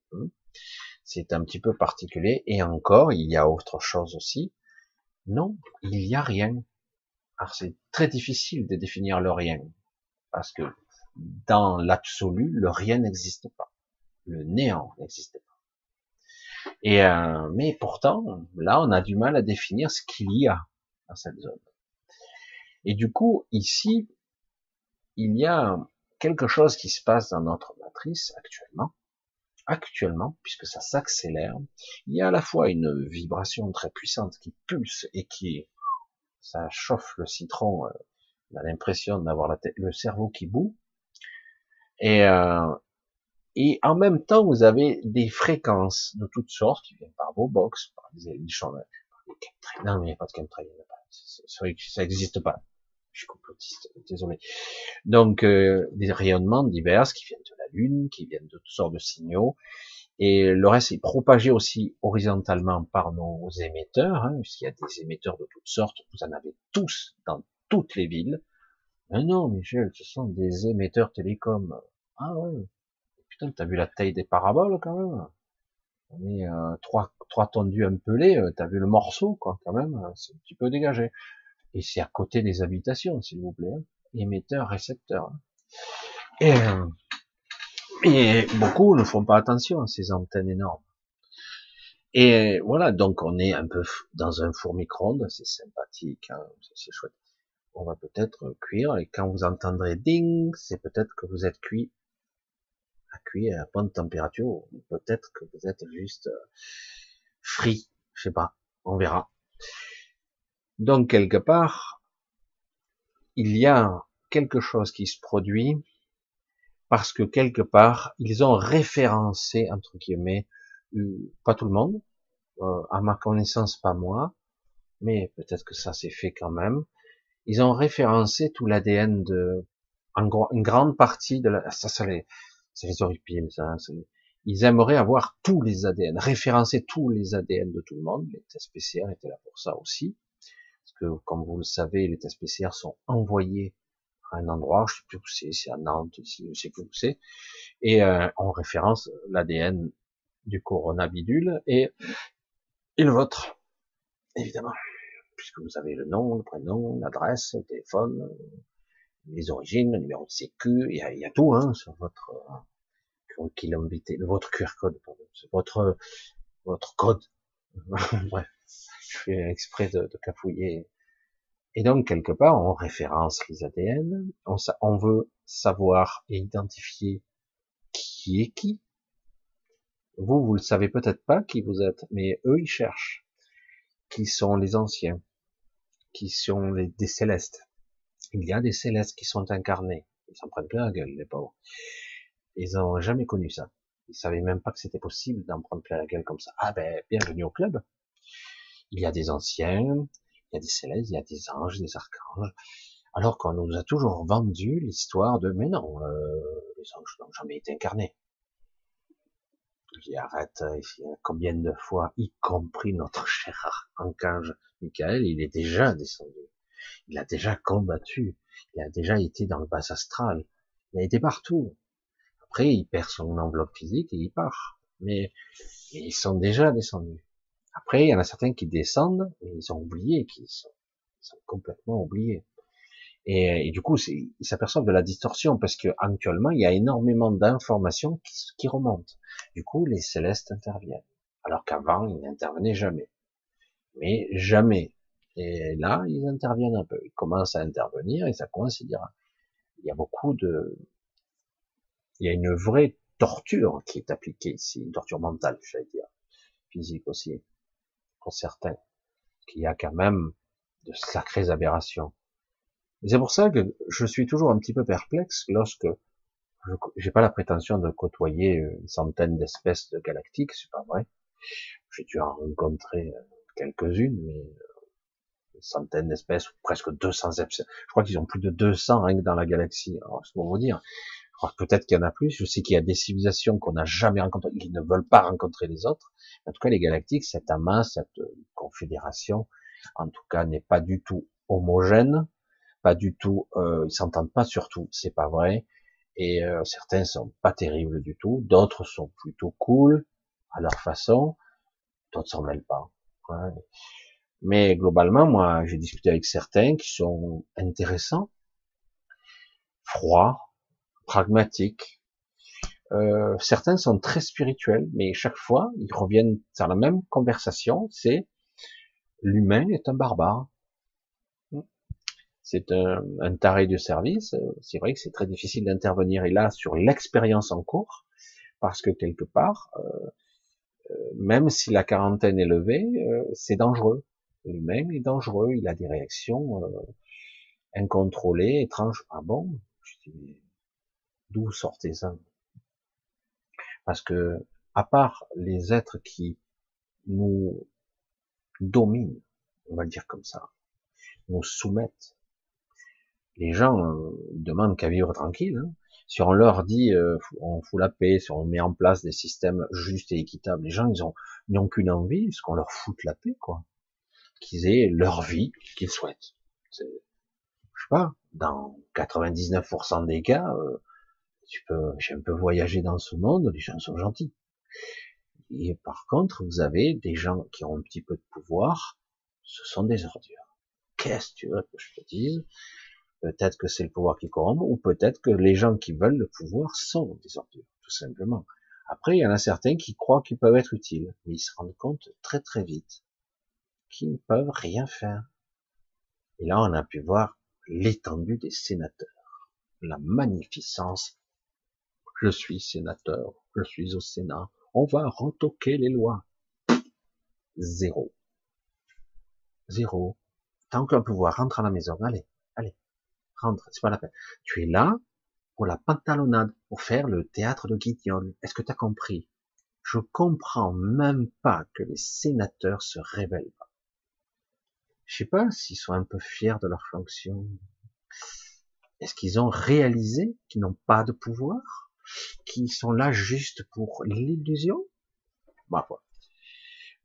C'est un petit peu particulier. Et encore, il y a autre chose aussi. Non, il n'y a rien. Alors c'est très difficile de définir le rien. Parce que dans l'absolu, le rien n'existe pas. Le néant n'existe pas. Et euh, mais pourtant, là, on a du mal à définir ce qu'il y a dans cette zone. Et du coup, ici, il y a quelque chose qui se passe dans notre matrice actuellement. Actuellement, puisque ça s'accélère, il y a à la fois une vibration très puissante qui pulse et qui, ça chauffe le citron. Euh, on a l'impression d'avoir le cerveau qui bout. Et, euh, et en même temps, vous avez des fréquences de toutes sortes qui viennent par vos box, par des émissions, par des Non, mais il n'y a pas de chemtrail, ça n'existe pas. Je suis complotiste, désolé. Donc, euh, des rayonnements divers qui viennent de la Lune, qui viennent de toutes sortes de signaux. Et le reste est propagé aussi horizontalement par nos émetteurs, hein, puisqu'il y a des émetteurs de toutes sortes. Vous en avez tous dans toutes les villes. Mais non, Michel, ce sont des émetteurs télécoms. Ah ouais, putain, t'as vu la taille des paraboles quand même On est euh, trois, trois tondus un pelés, euh, t'as vu le morceau quoi, quand même, euh, c'est un petit peu dégagé. Et c'est à côté des habitations, s'il vous plaît, hein. émetteur, récepteur. Et, et beaucoup ne font pas attention à ces antennes énormes. Et voilà, donc on est un peu dans un four micro-ondes, c'est sympathique, hein, c'est chouette. On va peut-être cuire, et quand vous entendrez ding, c'est peut-être que vous êtes cuit. À cuire à bonne température, peut-être que vous êtes juste euh, frit, je sais pas, on verra. Donc quelque part, il y a quelque chose qui se produit parce que quelque part, ils ont référencé, entre guillemets, euh, pas tout le monde, euh, à ma connaissance pas moi, mais peut-être que ça s'est fait quand même, ils ont référencé tout l'ADN de, en gros, une grande partie de la, ça, ça les, c'est les horripiles, ça. Ils aimeraient avoir tous les ADN, référencer tous les ADN de tout le monde. Les tests PCR étaient là pour ça aussi. Parce que, comme vous le savez, les tests PCR sont envoyés à un endroit, je sais plus où c'est, c'est à Nantes, je sais plus où c'est, et euh, on référence l'ADN du coronabidule et, et le vôtre, évidemment, puisque vous avez le nom, le prénom, l'adresse, le téléphone, les origines, le numéro de sécu, il y a, y a tout hein, sur votre euh, votre QR code, pardon, votre votre code. *laughs* Bref, je fais exprès de, de, cafouiller. Et donc quelque part, on référence les ADN, on, on veut savoir et identifier qui est qui. Vous, vous le savez peut-être pas qui vous êtes, mais eux, ils cherchent. Qui sont les anciens Qui sont des célestes il y a des célestes qui sont incarnés. Ils s'en prennent plein la gueule, les pauvres. Ils n'ont jamais connu ça. Ils savaient même pas que c'était possible d'en prendre plein la gueule comme ça. Ah ben, bienvenue au club. Il y a des anciens, il y a des célestes, il y a des anges, des archanges. Alors qu'on nous a toujours vendu l'histoire de, mais non, euh, les anges n'ont jamais été incarnés. Je arrête, combien de fois, y compris notre *laughs* cher archange Michael, il est déjà descendu. Il a déjà combattu. Il a déjà été dans le bas astral. Il a été partout. Après, il perd son enveloppe physique et il part. Mais, ils sont déjà descendus. Après, il y en a certains qui descendent, mais ils ont oublié qu'ils sont, complètement oubliés. Et, du coup, ils s'aperçoivent de la distorsion parce que actuellement, il y a énormément d'informations qui, remontent. Du coup, les célestes interviennent, alors qu'avant, ils n'intervenaient jamais. Mais jamais. Et là, ils interviennent un peu. Ils commencent à intervenir et ça coïncidera. Il y a beaucoup de, il y a une vraie torture qui est appliquée ici, une torture mentale, j'allais dire, physique aussi, pour certains, qu'il y a quand même de sacrées aberrations. C'est pour ça que je suis toujours un petit peu perplexe lorsque j'ai pas la prétention de côtoyer une centaine d'espèces de galactiques, c'est pas vrai. J'ai dû en rencontrer quelques-unes, mais centaine d'espèces, presque 200 espèces. Je crois qu'ils ont plus de 200 rien que dans la galaxie. Alors, c'est pour vous dire. Peut-être qu'il y en a plus. Je sais qu'il y a des civilisations qu'on n'a jamais rencontrées, qui ne veulent pas rencontrer les autres. En tout cas, les galactiques, cette amas, cette confédération, en tout cas, n'est pas du tout homogène, pas du tout. Euh, ils s'entendent pas surtout. C'est pas vrai. Et euh, certains sont pas terribles du tout. D'autres sont plutôt cool à leur façon. D'autres s'en mêlent pas. Mais globalement, moi, j'ai discuté avec certains qui sont intéressants, froids, pragmatiques. Euh, certains sont très spirituels, mais chaque fois, ils reviennent sur la même conversation, c'est l'humain est un barbare. C'est un, un, taré de service. C'est vrai que c'est très difficile d'intervenir et là sur l'expérience en cours, parce que quelque part, euh, euh, même si la quarantaine est levée, euh, c'est dangereux. L'humain est dangereux, il a des réactions euh, incontrôlées, étranges. Ah bon? D'où sortez ça? Parce que, à part les êtres qui nous dominent, on va le dire comme ça, nous soumettent, les gens demandent qu'à vivre tranquille. Hein si on leur dit euh, on fout la paix, si on met en place des systèmes justes et équitables, les gens ils ont n'ont qu'une envie, c'est qu'on leur foute la paix quoi, qu'ils aient leur vie qu'ils souhaitent. Je sais pas, dans 99% des cas, euh, tu peux, j'ai un peu voyagé dans ce monde, les gens sont gentils. Et par contre, vous avez des gens qui ont un petit peu de pouvoir, ce sont des ordures. Qu'est-ce que tu veux que je te dise? Peut-être que c'est le pouvoir qui corrompt, ou peut-être que les gens qui veulent le pouvoir sont des ordures, tout simplement. Après, il y en a certains qui croient qu'ils peuvent être utiles, mais ils se rendent compte très très vite qu'ils ne peuvent rien faire. Et là, on a pu voir l'étendue des sénateurs, la magnificence. Je suis sénateur, je suis au Sénat, on va retoquer les lois. Zéro. Zéro. Tant qu'un pouvoir rentre à la maison, allez, rentre, c'est pas la peine. Tu es là pour la pantalonnade, pour faire le théâtre de Guignol. Est-ce que tu as compris? Je comprends même pas que les sénateurs se révèlent pas. Je sais pas s'ils sont un peu fiers de leur fonction. Est-ce qu'ils ont réalisé qu'ils n'ont pas de pouvoir? Qu'ils sont là juste pour l'illusion? Bah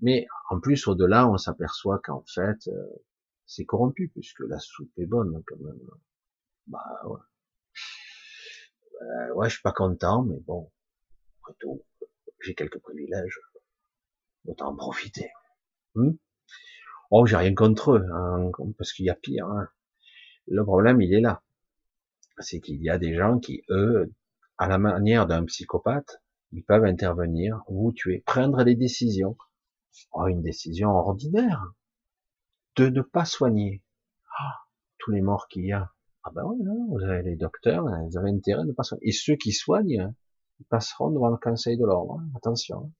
Mais en plus, au-delà, on s'aperçoit qu'en fait, euh, c'est corrompu, puisque la soupe est bonne quand même. Bah ouais. Euh, ouais, je suis pas content, mais bon, après tout, j'ai quelques privilèges. Autant en profiter. Hmm? Oh, j'ai rien contre eux, hein, parce qu'il y a pire. Hein. Le problème, il est là. C'est qu'il y a des gens qui, eux, à la manière d'un psychopathe, ils peuvent intervenir, vous tuer, prendre des décisions. Oh, une décision ordinaire de ne pas soigner. Ah, tous les morts qu'il y a. Ah ben oui, vous avez les docteurs, ils avez intérêt de pas soigner. Et ceux qui soignent, ils passeront devant le Conseil de l'ordre. Hein, attention.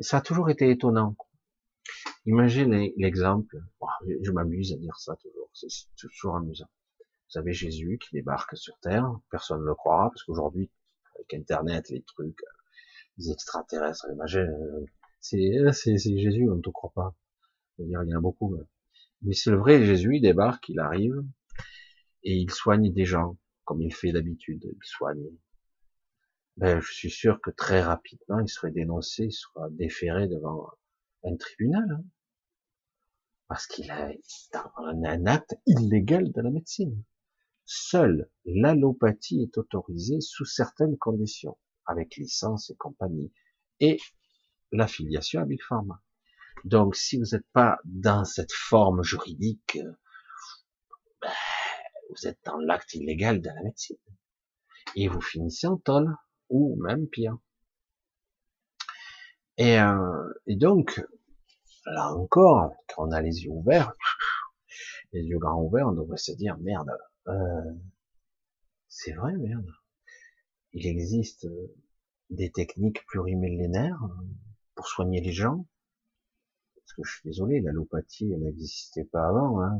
Ça a toujours été étonnant. Imaginez l'exemple. je m'amuse à dire ça toujours. C'est toujours amusant. Vous avez Jésus qui débarque sur Terre. Personne ne le croira parce qu'aujourd'hui, avec Internet, les trucs, les extraterrestres, les c'est c'est Jésus, on ne te croit pas. il y en a beaucoup. Mais c'est le vrai Jésus, il débarque, il arrive, et il soigne des gens, comme il fait d'habitude, il soigne. Ben, je suis sûr que très rapidement, il serait dénoncé, il sera déféré devant un tribunal, hein. parce qu'il a un acte illégal de la médecine. Seule l'allopathie est autorisée sous certaines conditions, avec licence et compagnie, et l'affiliation à Big Pharma. Donc, si vous n'êtes pas dans cette forme juridique, vous êtes dans l'acte illégal de la médecine. Et vous finissez en tôle, ou même pire. Et, euh, et donc, là encore, quand on a les yeux ouverts, les yeux grands ouverts, on devrait se dire, merde, euh, c'est vrai, merde. Il existe des techniques plurimillénaires pour soigner les gens. Parce que je suis désolé, l'allopathie, elle n'existait pas avant. Hein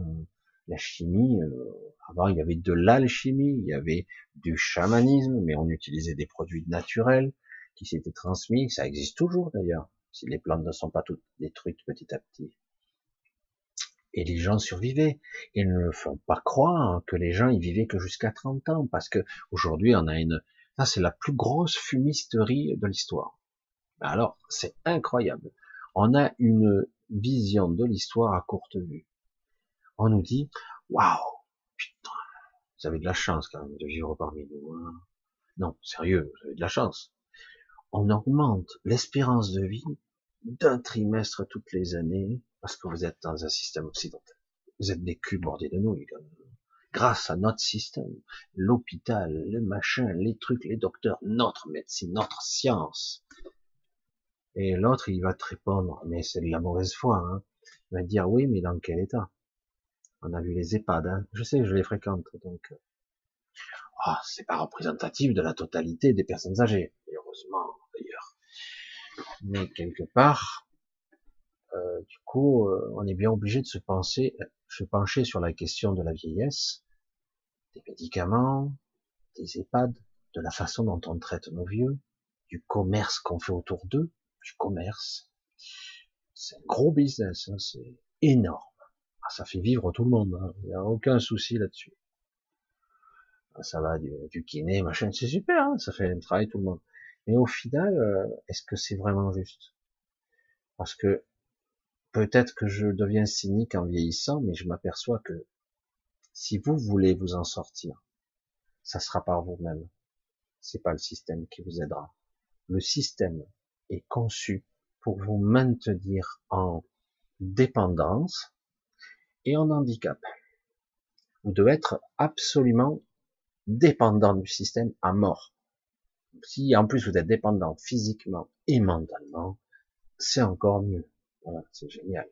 la chimie, euh, avant il y avait de l'alchimie, il y avait du chamanisme, mais on utilisait des produits naturels qui s'étaient transmis, ça existe toujours d'ailleurs, si les plantes ne sont pas toutes détruites petit à petit. Et les gens survivaient. Ils ne font pas croire que les gens y vivaient que jusqu'à 30 ans, parce que aujourd'hui on a une, ça c'est la plus grosse fumisterie de l'histoire. Alors c'est incroyable. On a une vision de l'histoire à courte vue. On nous dit, waouh, putain, vous avez de la chance quand même de vivre parmi nous. Hein. Non, sérieux, vous avez de la chance. On augmente l'espérance de vie d'un trimestre toutes les années parce que vous êtes dans un système occidental. Vous êtes des culs bordés de nouilles. Grâce à notre système, l'hôpital, les machins, les trucs, les docteurs, notre médecine, notre science. Et l'autre, il va te répondre, mais c'est de la mauvaise foi. Hein. Il va te dire, oui, mais dans quel état? On a vu les EHPAD. Hein. Je sais, je les fréquente, donc ah, c'est pas représentatif de la totalité des personnes âgées. heureusement, d'ailleurs. Mais quelque part, euh, du coup, euh, on est bien obligé de se penser, se pencher sur la question de la vieillesse, des médicaments, des EHPAD, de la façon dont on traite nos vieux, du commerce qu'on fait autour d'eux, du commerce. C'est un gros business, hein, c'est énorme. Ah, ça fait vivre tout le monde, hein. il n'y a aucun souci là-dessus. Ah, ça va du, du kiné, machin, c'est super, hein, ça fait un travail tout le monde. Mais au final, euh, est-ce que c'est vraiment juste? Parce que peut-être que je deviens cynique en vieillissant, mais je m'aperçois que si vous voulez vous en sortir, ça sera par vous-même. C'est pas le système qui vous aidera. Le système est conçu pour vous maintenir en dépendance et en handicap. Vous devez être absolument dépendant du système à mort. Si en plus vous êtes dépendant physiquement et mentalement, c'est encore mieux. Voilà, c'est génial.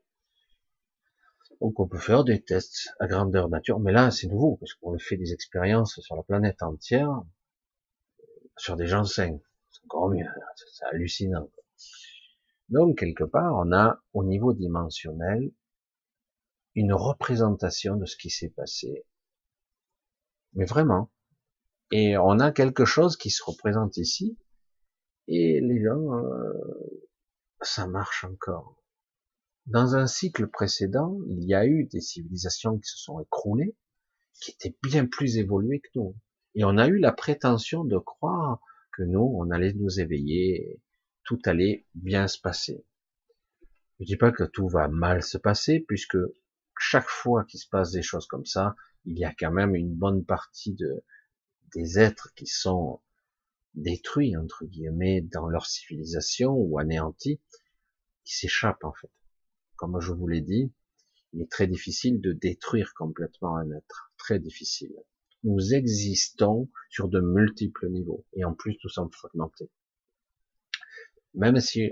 Donc on peut faire des tests à grandeur nature, mais là c'est nouveau, parce qu'on fait des expériences sur la planète entière, sur des gens sains. C'est encore mieux, c'est hallucinant. Donc quelque part, on a au niveau dimensionnel une représentation de ce qui s'est passé. Mais vraiment. Et on a quelque chose qui se représente ici, et les gens, euh, ça marche encore. Dans un cycle précédent, il y a eu des civilisations qui se sont écroulées, qui étaient bien plus évoluées que nous. Et on a eu la prétention de croire que nous, on allait nous éveiller, tout allait bien se passer. Je dis pas que tout va mal se passer, puisque chaque fois qu'il se passe des choses comme ça, il y a quand même une bonne partie de, des êtres qui sont détruits, entre guillemets, dans leur civilisation ou anéantis, qui s'échappent en fait comme je vous l'ai dit, il est très difficile de détruire complètement un être. Très difficile. Nous existons sur de multiples niveaux. Et en plus, nous sommes fragmentés. Même si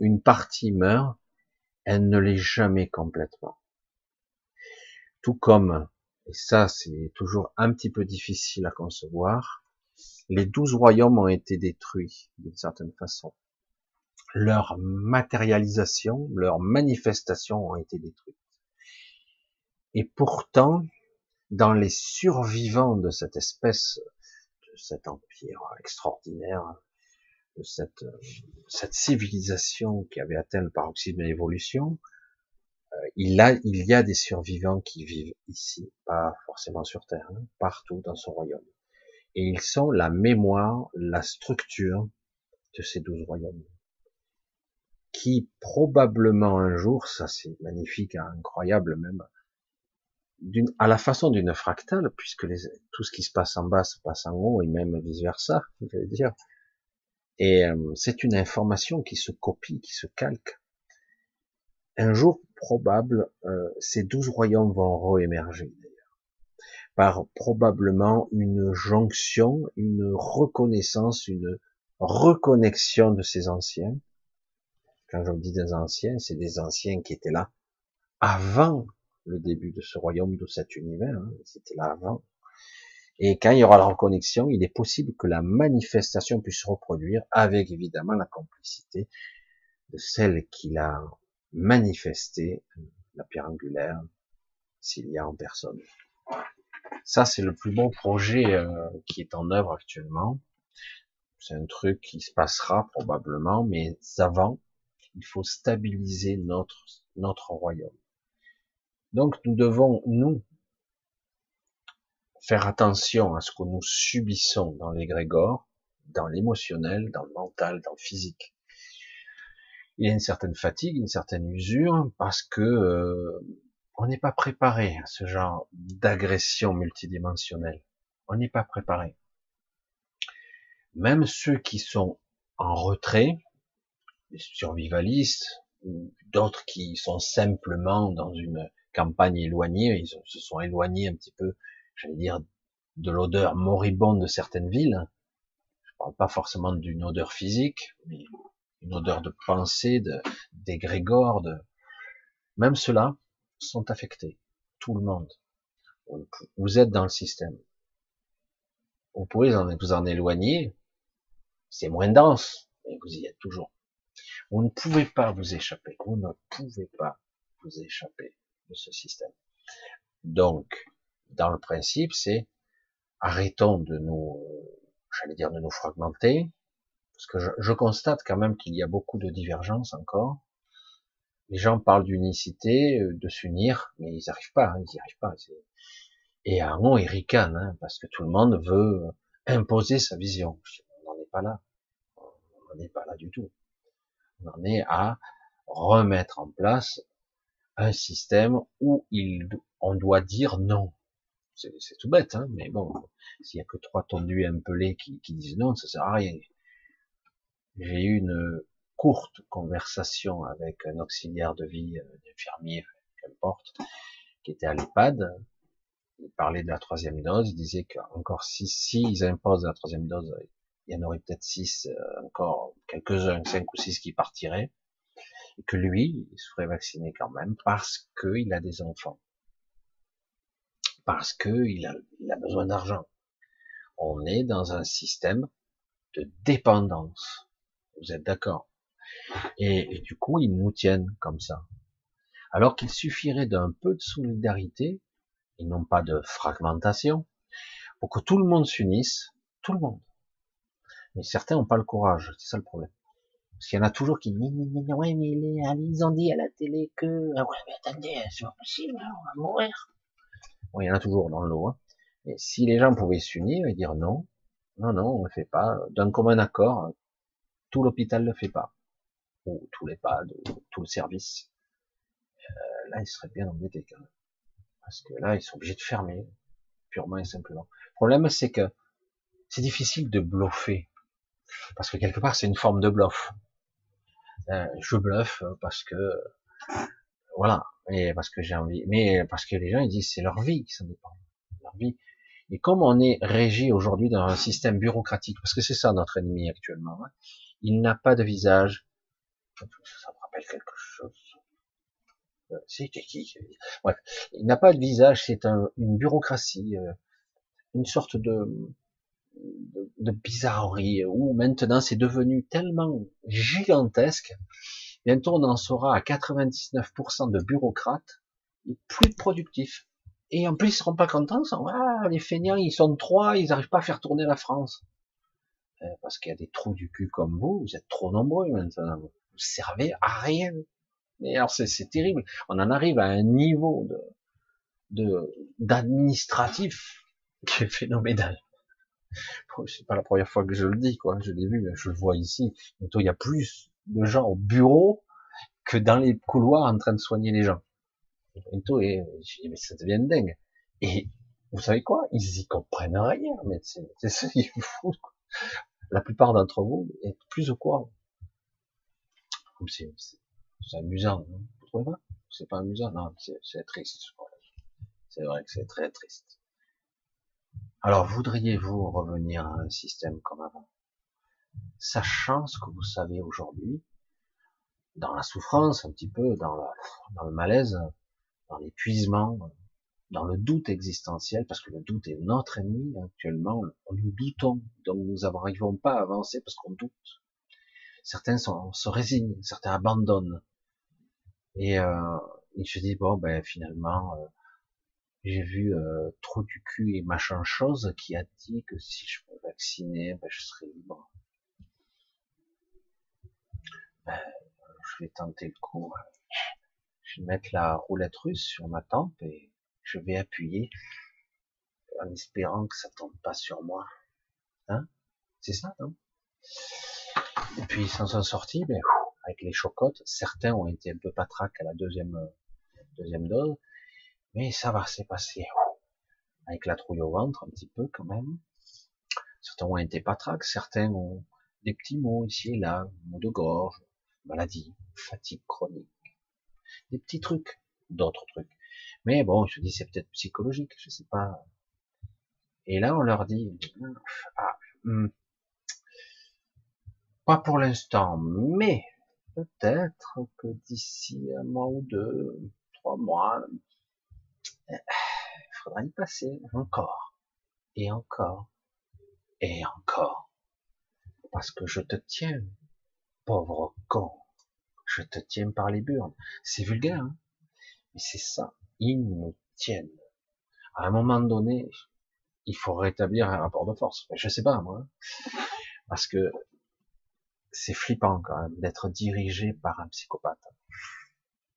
une partie meurt, elle ne l'est jamais complètement. Tout comme, et ça c'est toujours un petit peu difficile à concevoir, les douze royaumes ont été détruits d'une certaine façon leur matérialisation, leur manifestation ont été détruites. Et pourtant, dans les survivants de cette espèce, de cet empire extraordinaire, de cette, cette civilisation qui avait atteint le paroxysme de l'évolution, euh, il, a, il y a des survivants qui vivent ici, pas forcément sur Terre, hein, partout dans son royaume. Et ils sont la mémoire, la structure de ces douze royaumes qui probablement un jour, ça c'est magnifique, hein, incroyable même, à la façon d'une fractale, puisque tout ce qui se passe en bas se passe en haut et même vice versa, *laughs* je vais dire. Et euh, c'est une information qui se copie, qui se calque. Un jour probable, euh, ces douze royaumes vont réémerger d'ailleurs, par probablement une jonction, une reconnaissance, une reconnexion de ces anciens, quand je dis des anciens, c'est des anciens qui étaient là avant le début de ce royaume, de cet univers. Hein, C'était là avant. Et quand il y aura la reconnexion, il est possible que la manifestation puisse se reproduire avec évidemment la complicité de celle qui l'a manifestée, la pierre angulaire, s'il y a en personne. Ça, c'est le plus beau projet euh, qui est en œuvre actuellement. C'est un truc qui se passera probablement, mais avant, il faut stabiliser notre, notre royaume. Donc nous devons, nous, faire attention à ce que nous subissons dans l'égrégore, dans l'émotionnel, dans le mental, dans le physique. Il y a une certaine fatigue, une certaine usure, parce que euh, on n'est pas préparé à ce genre d'agression multidimensionnelle. On n'est pas préparé. Même ceux qui sont en retrait, les survivalistes, ou d'autres qui sont simplement dans une campagne éloignée, ils se sont éloignés un petit peu j'allais dire, de l'odeur moribonde de certaines villes. Je parle pas forcément d'une odeur physique, mais une odeur de pensée, de, d'égrégore, de, même ceux-là sont affectés. Tout le monde. Vous êtes dans le système. Vous pouvez vous en éloigner. C'est moins dense, mais vous y êtes toujours. Vous ne pouvez pas vous échapper. Vous ne pouvez pas vous échapper de ce système. Donc, dans le principe, c'est arrêtons de nous, j'allais dire, de nous fragmenter, parce que je, constate quand même qu'il y a beaucoup de divergences encore. Les gens parlent d'unicité, euh, de s'unir, mais ils n'y arrivent pas, hein, ils n'y arrivent pas. Et à un moment, ils ricanent, hein, parce que tout le monde veut imposer sa vision. On n'en est pas là. On n'en est pas là du tout. On en est à remettre en place un système où il, on doit dire non. C'est tout bête, hein, mais bon, s'il y a que trois tondus impelés qui, qui disent non, ça sert à rien. J'ai eu une courte conversation avec un auxiliaire de vie, un euh, infirmier, qu'importe, qui était à l'EHPAD. Il parlait de la troisième dose. Il disait qu'encore si, si ils imposent la troisième dose, il y en aurait peut-être six, euh, encore quelques-uns, cinq ou six qui partiraient. Et que lui, il se ferait vacciner quand même parce qu'il a des enfants parce qu'il a, il a besoin d'argent. On est dans un système de dépendance. Vous êtes d'accord et, du coup, ils nous tiennent comme ça. Alors qu'il suffirait d'un peu de solidarité, et non pas de fragmentation, pour que tout le monde s'unisse, tout le monde. Mais certains n'ont pas le courage, c'est ça le problème. Parce qu'il y en a toujours qui disent, ouais, mais ils ont dit à la télé que, ah ouais, mais attendez, c'est pas possible, on va mourir il y en a toujours dans le lot. Hein. Et si les gens pouvaient s'unir et dire non, non, non, on ne le fait pas, d'un commun accord, tout l'hôpital ne le fait pas, ou tous les pas, tout le service, euh, là, ils seraient bien embêtés quand même. Parce que là, ils sont obligés de fermer, purement et simplement. Le problème, c'est que c'est difficile de bluffer, parce que quelque part, c'est une forme de bluff. Euh, je bluffe parce que, voilà, et parce que j'ai envie, mais parce que les gens ils disent c'est leur vie qui s'en dépend, leur vie. Et comme on est régi aujourd'hui dans un système bureaucratique, parce que c'est ça notre ennemi actuellement, hein, il n'a pas de visage. Ça me rappelle quelque chose. Euh, C'était qui Bref, il n'a pas de visage, c'est un, une bureaucratie, euh, une sorte de, de, bizarrerie où maintenant c'est devenu tellement gigantesque Bientôt, on en sera à 99% de bureaucrates et plus productifs. Et en plus, ils seront pas contents. ah, les feignants, ils sont trois, ils n'arrivent pas à faire tourner la France. Euh, parce qu'il y a des trous du cul comme vous, vous êtes trop nombreux maintenant. Vous servez à rien. Mais alors, c'est terrible. On en arrive à un niveau d'administratif *laughs* qui est phénoménal. C'est pas la première fois que je le dis, quoi. Je l'ai vu, je le vois ici. Bientôt, il y a plus de gens au bureau que dans les couloirs en train de soigner les gens. Et je dis, mais ça devient dingue. Et vous savez quoi? Ils y comprennent rien, mais c'est ça qui est fou. La plupart d'entre vous êtes plus au courant. C'est amusant, hein. vous trouvez pas? C'est pas amusant, non, c'est triste. C'est vrai que c'est très triste. Alors, voudriez-vous revenir à un système comme avant? Sachant ce que vous savez aujourd'hui, dans la souffrance un petit peu, dans, le malaise, dans l'épuisement, dans le doute existentiel, parce que le doute est notre ennemi actuellement, nous doutons, donc nous n'arrivons pas à avancer parce qu'on doute. Certains se résignent, certains abandonnent. Et, euh, et je dis, bon, ben finalement, euh, j'ai vu euh, trop du cul et machin chose qui a dit que si je me vaccinais, ben, je serais libre. Ben, je vais tenter le coup. Je vais mettre la roulette russe sur ma tempe et je vais appuyer en espérant que ça tombe pas sur moi. Hein? C'est ça, non? Et puis ils s'en sont sortis, ben, avec les chocottes. Certains ont été un peu patraques à la deuxième deuxième dose, mais ça va s'est passé avec la trouille au ventre un petit peu quand même. Certains ont été patraques, certains ont des petits mots ici et là, mots de gorge, maladie, fatigue chronique, des petits trucs, d'autres trucs. Mais bon, je dis c'est peut-être psychologique, je sais pas. Et là, on leur dit, ah, hmm, pas pour l'instant, mais peut-être que d'ici un mois ou deux, trois mois, il faudra y passer encore, et encore, et encore. Parce que je te tiens, pauvre con. Je te tiens par les burnes. C'est vulgaire, hein mais c'est ça. Ils nous tiennent. À un moment donné, il faut rétablir un rapport de force. Je sais pas, moi. Parce que c'est flippant quand même d'être dirigé par un psychopathe.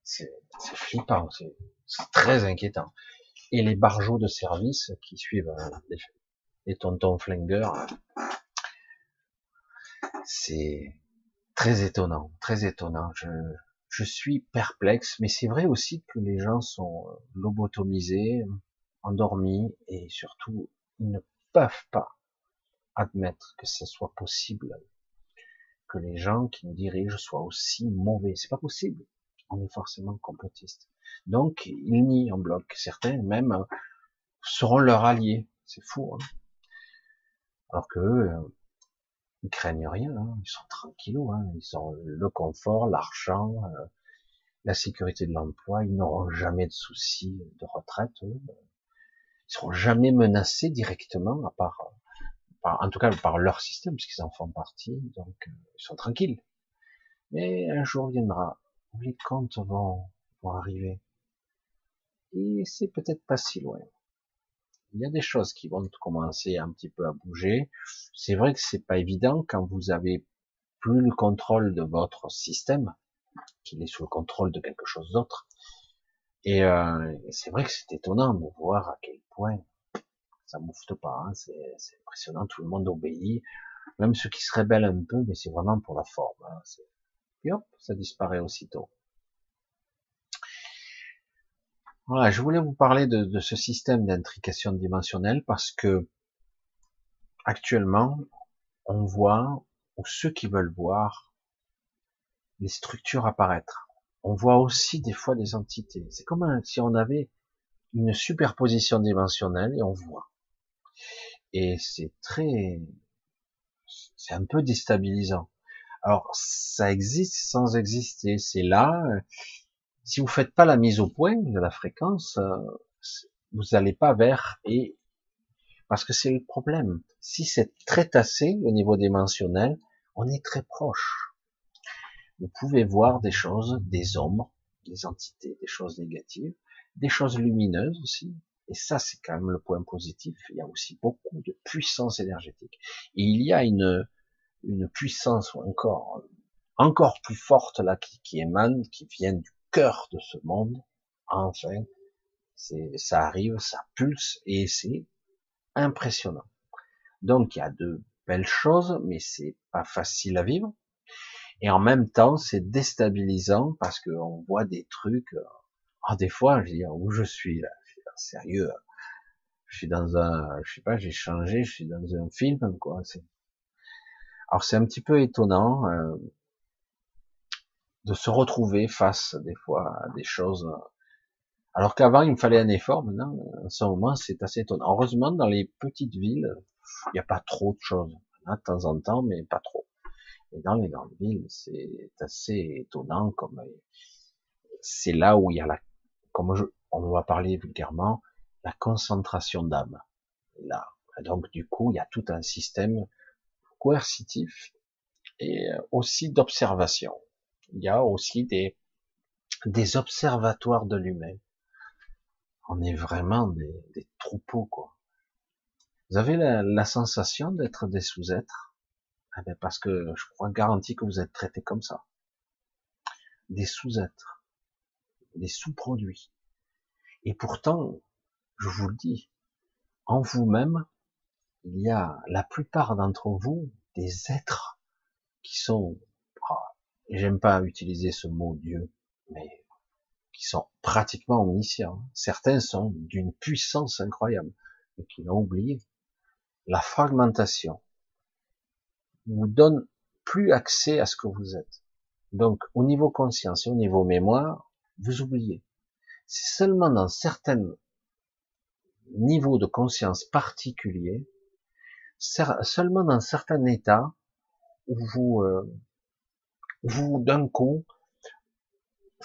C'est flippant, c'est très inquiétant. Et les barjots de service qui suivent euh, les, les tontons flingueurs, c'est très étonnant, très étonnant. Je suis perplexe, mais c'est vrai aussi que les gens sont euh, lobotomisés, endormis, et surtout, ils ne peuvent pas admettre que ce soit possible que les gens qui nous dirigent soient aussi mauvais. C'est pas possible. On est forcément complotiste. Donc, ils nient en bloc. Certains même euh, seront leurs alliés. C'est fou. Hein Alors que euh, ils craignent rien, hein. ils sont tranquillos, hein. ils ont le confort, l'argent, euh, la sécurité de l'emploi, ils n'auront jamais de soucis de retraite, eux. ils seront jamais menacés directement, à part, en tout cas par leur système, puisqu'ils en font partie, donc euh, ils sont tranquilles. Mais un jour viendra où les comptes vont, vont arriver, et c'est peut-être pas si loin il y a des choses qui vont commencer un petit peu à bouger. C'est vrai que c'est pas évident quand vous avez plus le contrôle de votre système, qu'il est sous le contrôle de quelque chose d'autre. Et euh, c'est vrai que c'est étonnant de voir à quel point ça moufte pas. Hein. C'est impressionnant, tout le monde obéit, même ceux qui se rebellent un peu, mais c'est vraiment pour la forme. Hein. Et hop, ça disparaît aussitôt. Voilà, je voulais vous parler de, ce système d'intrication dimensionnelle parce que actuellement, on voit, ou ceux qui veulent voir, les structures apparaître. On voit aussi des fois des entités. C'est comme si on avait une superposition dimensionnelle et on voit. Et c'est très, c'est un peu déstabilisant. Alors, ça existe sans exister. C'est là, si vous faites pas la mise au point de la fréquence, euh, vous n'allez pas vers et parce que c'est le problème. Si c'est très tassé au niveau dimensionnel, on est très proche. Vous pouvez voir des choses, des ombres, des entités, des choses négatives, des choses lumineuses aussi. Et ça, c'est quand même le point positif. Il y a aussi beaucoup de puissance énergétique. Et il y a une, une puissance encore, encore plus forte là qui, qui émane, qui vient du cœur de ce monde, enfin, c'est, ça arrive, ça pulse et c'est impressionnant. Donc il y a de belles choses, mais c'est pas facile à vivre. Et en même temps, c'est déstabilisant parce qu'on voit des trucs. Ah, des fois, je dis où je suis là, sérieux. Je suis dans un, je sais pas, j'ai changé, je suis dans un film, quoi. Alors c'est un petit peu étonnant. Euh, de se retrouver face des fois à des choses. Alors qu'avant il me fallait un effort, maintenant en ce moment c'est assez étonnant. Heureusement dans les petites villes il n'y a pas trop de choses. de temps en temps mais pas trop. Et dans les grandes villes c'est assez étonnant comme c'est là où il y a la, comme je, on va parler vulgairement, la concentration d'âme. Là, donc du coup il y a tout un système coercitif et aussi d'observation il y a aussi des, des observatoires de l'humain. On est vraiment des, troupeaux, quoi. Vous avez la, sensation d'être des sous-êtres? Eh ben Parce que je crois garanti que vous êtes traités comme ça. Des sous-êtres. des sous-produits. Et pourtant, je vous le dis, en vous-même, il y a la plupart d'entre vous des êtres qui sont, ah, j'aime pas utiliser ce mot Dieu, mais qui sont pratiquement omniscients. Certains sont d'une puissance incroyable, mais qui l'ont oublié. La fragmentation vous donne plus accès à ce que vous êtes. Donc, au niveau conscience et au niveau mémoire, vous oubliez. C'est seulement dans certains niveaux de conscience particuliers, seulement dans certains états, où vous, euh, vous d'un coup,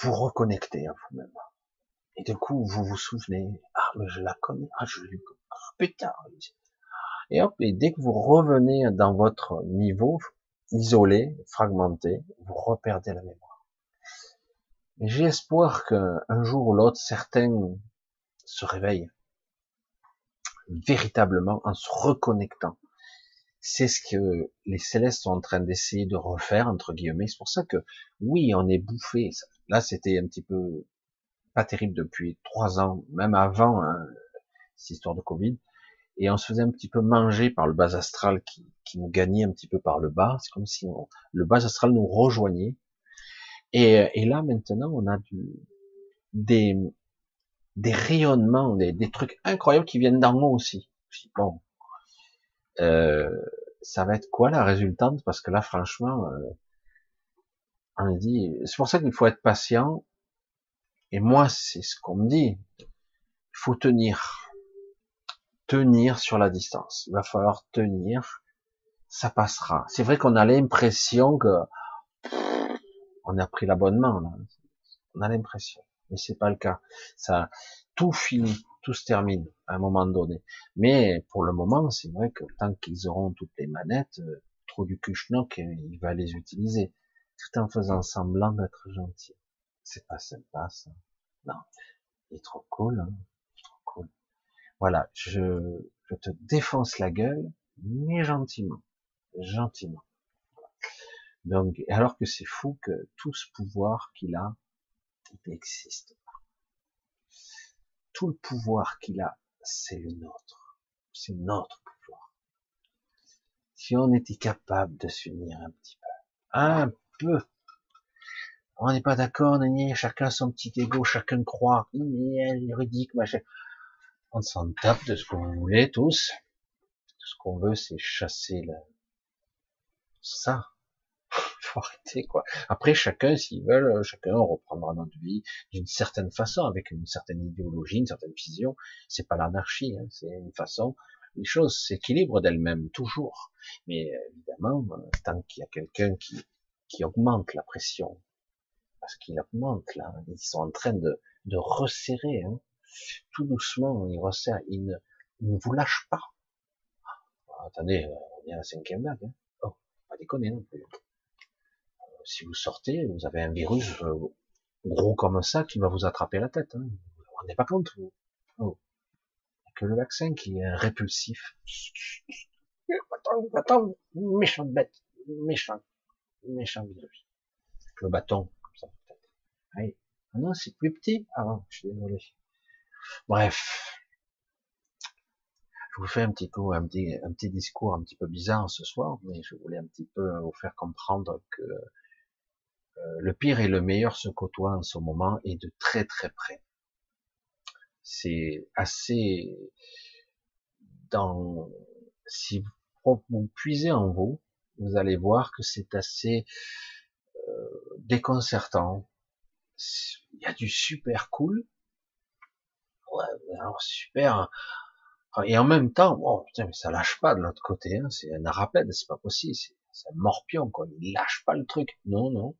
vous reconnectez à vous-même. Et du coup, vous vous souvenez, ah, mais je la connais, ah, je l'ai ah, putain. Et hop, et dès que vous revenez dans votre niveau, isolé, fragmenté, vous reperdez la mémoire. J'ai espoir qu'un jour ou l'autre, certains se réveillent véritablement en se reconnectant. C'est ce que les célestes sont en train d'essayer de refaire, entre guillemets. C'est pour ça que, oui, on est bouffé. Là, c'était un petit peu pas terrible depuis trois ans, même avant hein, cette histoire de Covid et on se faisait un petit peu manger par le bas astral qui, qui nous gagnait un petit peu par le bas. C'est comme si le bas astral nous rejoignait. Et, et, là maintenant, on a du, des, des rayonnements, des, des trucs incroyables qui viennent d'en haut aussi. bon, euh, ça va être quoi la résultante? Parce que là, franchement, euh, on dit, c'est pour ça qu'il faut être patient. Et moi, c'est ce qu'on me dit. Il faut tenir tenir sur la distance. Il va falloir tenir. Ça passera. C'est vrai qu'on a l'impression que on a pris l'abonnement. On a l'impression, mais c'est pas le cas. Ça, tout finit, tout se termine à un moment donné. Mais pour le moment, c'est vrai que tant qu'ils auront toutes les manettes, euh, trop du kuchnok, il va les utiliser, tout en faisant semblant d'être gentil. C'est pas sympa ça. Non, il est trop cool. Hein voilà, je, je te défonce la gueule, mais gentiment, gentiment. Donc, alors que c'est fou que tout ce pouvoir qu'il a, il n'existe pas. Tout le pouvoir qu'il a, c'est le nôtre. C'est notre pouvoir. Si on était capable de s'unir un petit peu, un peu, on n'est pas d'accord, chacun son petit ego, chacun croit, juridique, machin on s'en tape de ce que vous voulez tous. Ce qu'on veut, c'est chasser la... ça. Après, chacun, s'ils veulent, chacun reprendra notre vie d'une certaine façon, avec une certaine idéologie, une certaine vision. C'est pas l'anarchie, hein. c'est une façon. Les choses s'équilibrent d'elles-mêmes, toujours. Mais évidemment, tant qu'il y a quelqu'un qui, qui augmente la pression, parce qu'il augmente là, ils sont en train de, de resserrer, hein, tout doucement, il resserre, il ne, vous lâche pas. Ah, attendez, euh, on est à la cinquième vague. Hein. Oh, pas déconner non plus. Si vous sortez, vous avez un virus euh, gros comme ça qui va vous attraper la tête. Hein. Vous vous rendez pas compte, vous. Oh. Que le vaccin qui est répulsif. *laughs* Attends, attends, méchante bête, méchant, méchant virus. le bâton, comme ça, peut-être. Ah non, c'est plus petit. Ah, je suis désolé. Bref, je vous fais un petit coup, un petit, un petit discours un petit peu bizarre ce soir, mais je voulais un petit peu vous faire comprendre que le pire et le meilleur se côtoient en ce moment et de très très près. C'est assez dans si vous, puisez en vous, vous allez voir que c'est assez euh, déconcertant. Il y a du super cool, alors super. Et en même temps, bon, putain, mais ça lâche pas de l'autre côté, hein. c'est un arapède, c'est pas possible, c'est un morpion, quoi, il lâche pas le truc. Non, non,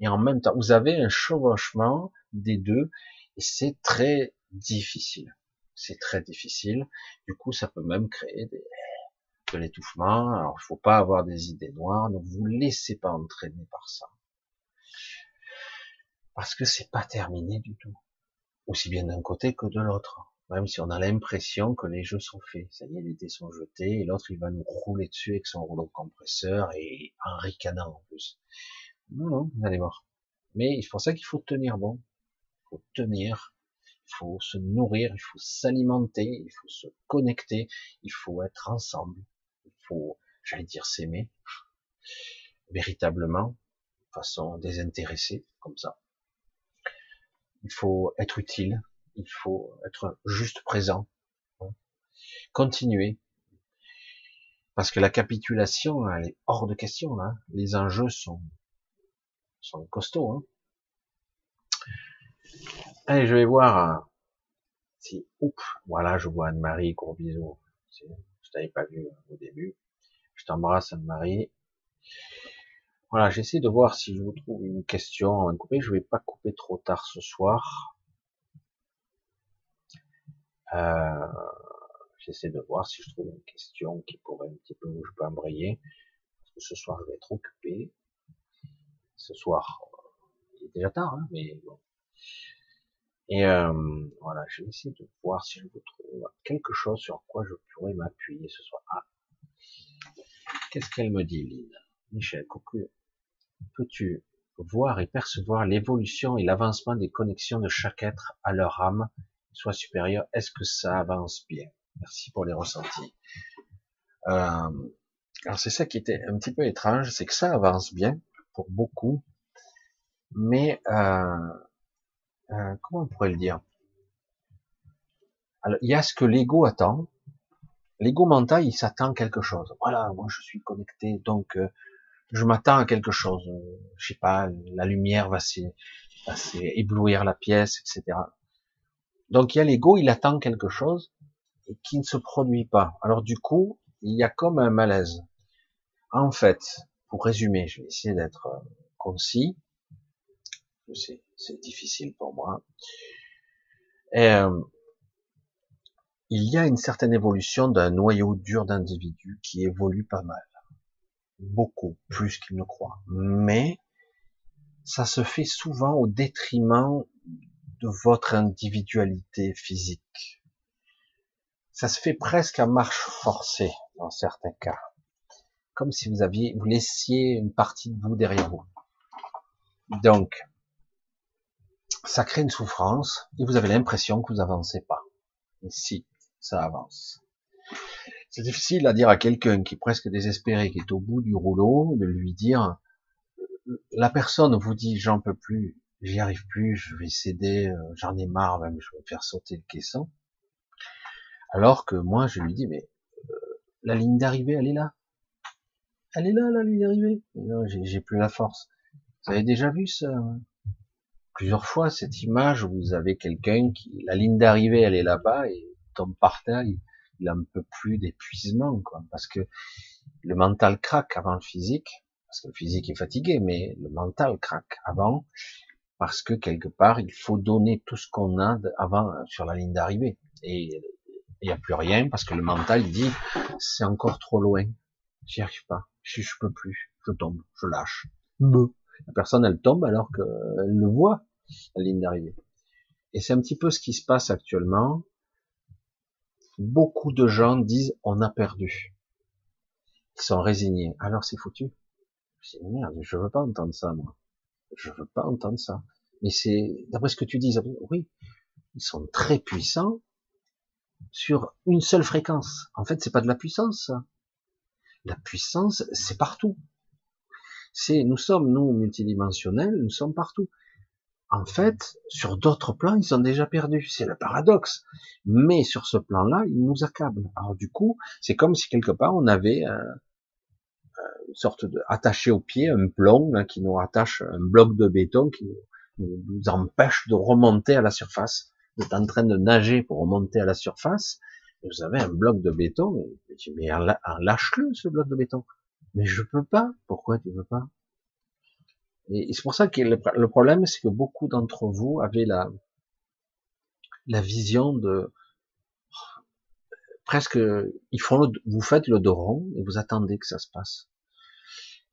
Et en même temps, vous avez un chevauchement des deux, et c'est très difficile. C'est très difficile. Du coup, ça peut même créer de l'étouffement. Alors, il faut pas avoir des idées noires, ne vous laissez pas entraîner par ça. Parce que c'est pas terminé du tout aussi bien d'un côté que de l'autre. Même si on a l'impression que les jeux sont faits. Ça y est, les dés sont jetés, et l'autre, il va nous rouler dessus avec son rouleau compresseur et en ricanant en plus. Non, non, vous allez voir. Mais il faut ça qu'il faut tenir bon. Il faut tenir, il faut se nourrir, il faut s'alimenter, il faut se connecter, il faut être ensemble, il faut, j'allais dire, s'aimer véritablement, de façon désintéressée, comme ça. Il faut être utile, il faut être juste présent, continuer, parce que la capitulation, elle est hors de question là. Les enjeux sont sont costauds. Hein. Allez, je vais voir si, oups, voilà, je vois Anne-Marie, gros bisous. Je t'avais pas vu hein, au début. Je t'embrasse Anne-Marie. Voilà, j'essaie de voir si je vous trouve une question de couper. Je vais pas couper trop tard ce soir. Euh, j'essaie de voir si je trouve une question qui pourrait un petit peu où je peux embrayer. Parce que ce soir, je vais être occupé. Ce soir, il est déjà tard, hein, mais bon. Et euh, voilà, je vais essayer de voir si je vous trouve quelque chose sur quoi je pourrais m'appuyer ce soir. Ah, qu'est-ce qu'elle me dit, Lynn? Michel, coucou. Peux-tu voir et percevoir l'évolution et l'avancement des connexions de chaque être à leur âme, soit supérieure Est-ce que ça avance bien? Merci pour les ressentis. Euh, alors c'est ça qui était un petit peu étrange, c'est que ça avance bien pour beaucoup, mais euh, euh, comment on pourrait le dire? Alors il y a ce que l'ego attend. L'ego mental, il s'attend quelque chose. Voilà, moi je suis connecté, donc euh, je m'attends à quelque chose. Je sais pas, la lumière va s'éblouir la pièce, etc. Donc il y a l'ego, il attend quelque chose, et qui ne se produit pas. Alors du coup, il y a comme un malaise. En fait, pour résumer, je vais essayer d'être euh, concis. Je sais, c'est difficile pour moi. Euh, il y a une certaine évolution d'un noyau dur d'individus qui évolue pas mal. Beaucoup plus qu'il ne croit. Mais ça se fait souvent au détriment de votre individualité physique ça se fait presque à marche forcée dans certains cas. Comme si vous aviez, vous laissiez une partie de vous derrière vous. Donc, ça crée une souffrance et vous avez l'impression que vous avancez pas. Et si, ça avance. C'est difficile à dire à quelqu'un qui est presque désespéré, qui est au bout du rouleau, de lui dire, la personne vous dit j'en peux plus, j'y arrive plus, je vais céder, euh, j'en ai marre, même je vais faire sauter le caisson. Alors que moi, je lui dis, mais euh, la ligne d'arrivée, elle est là. Elle est là, la ligne d'arrivée. J'ai plus la force. Vous avez déjà vu ça Plusieurs fois, cette image où vous avez quelqu'un qui, la ligne d'arrivée, elle est là-bas, et tombe par terre, il, a un peu plus d'épuisement, quoi. Parce que le mental craque avant le physique, parce que le physique est fatigué, mais le mental craque avant, parce que quelque part, il faut donner tout ce qu'on a avant sur la ligne d'arrivée. Et il n'y a plus rien parce que le mental dit c'est encore trop loin, j'y arrive pas, je, je peux plus, je tombe, je lâche. La personne elle tombe alors qu'elle le voit, la ligne d'arrivée. Et c'est un petit peu ce qui se passe actuellement. Beaucoup de gens disent on a perdu. Ils sont résignés. Alors c'est foutu. Je dis merde, je veux pas entendre ça moi. Je veux pas entendre ça. Mais c'est d'après ce que tu dis, oui, ils sont très puissants, sur une seule fréquence. En fait, c'est pas de la puissance. La puissance, c'est partout. C'est, nous sommes, nous, multidimensionnels, nous sommes partout. En fait, sur d'autres plans, ils sont déjà perdus. C'est le paradoxe. Mais sur ce plan-là, ils nous accablent. Alors du coup, c'est comme si quelque part on avait euh, euh, une sorte de attaché au pied un plomb hein, qui nous rattache un bloc de béton qui nous empêche de remonter à la surface vous êtes en train de nager pour remonter à la surface, vous avez un bloc de béton, et tu mais lâche-le, ce bloc de béton. Mais je peux pas. Pourquoi tu veux pas? Et c'est pour ça que le problème, c'est que beaucoup d'entre vous avaient la, la vision de, presque, ils font vous faites le dos et vous attendez que ça se passe.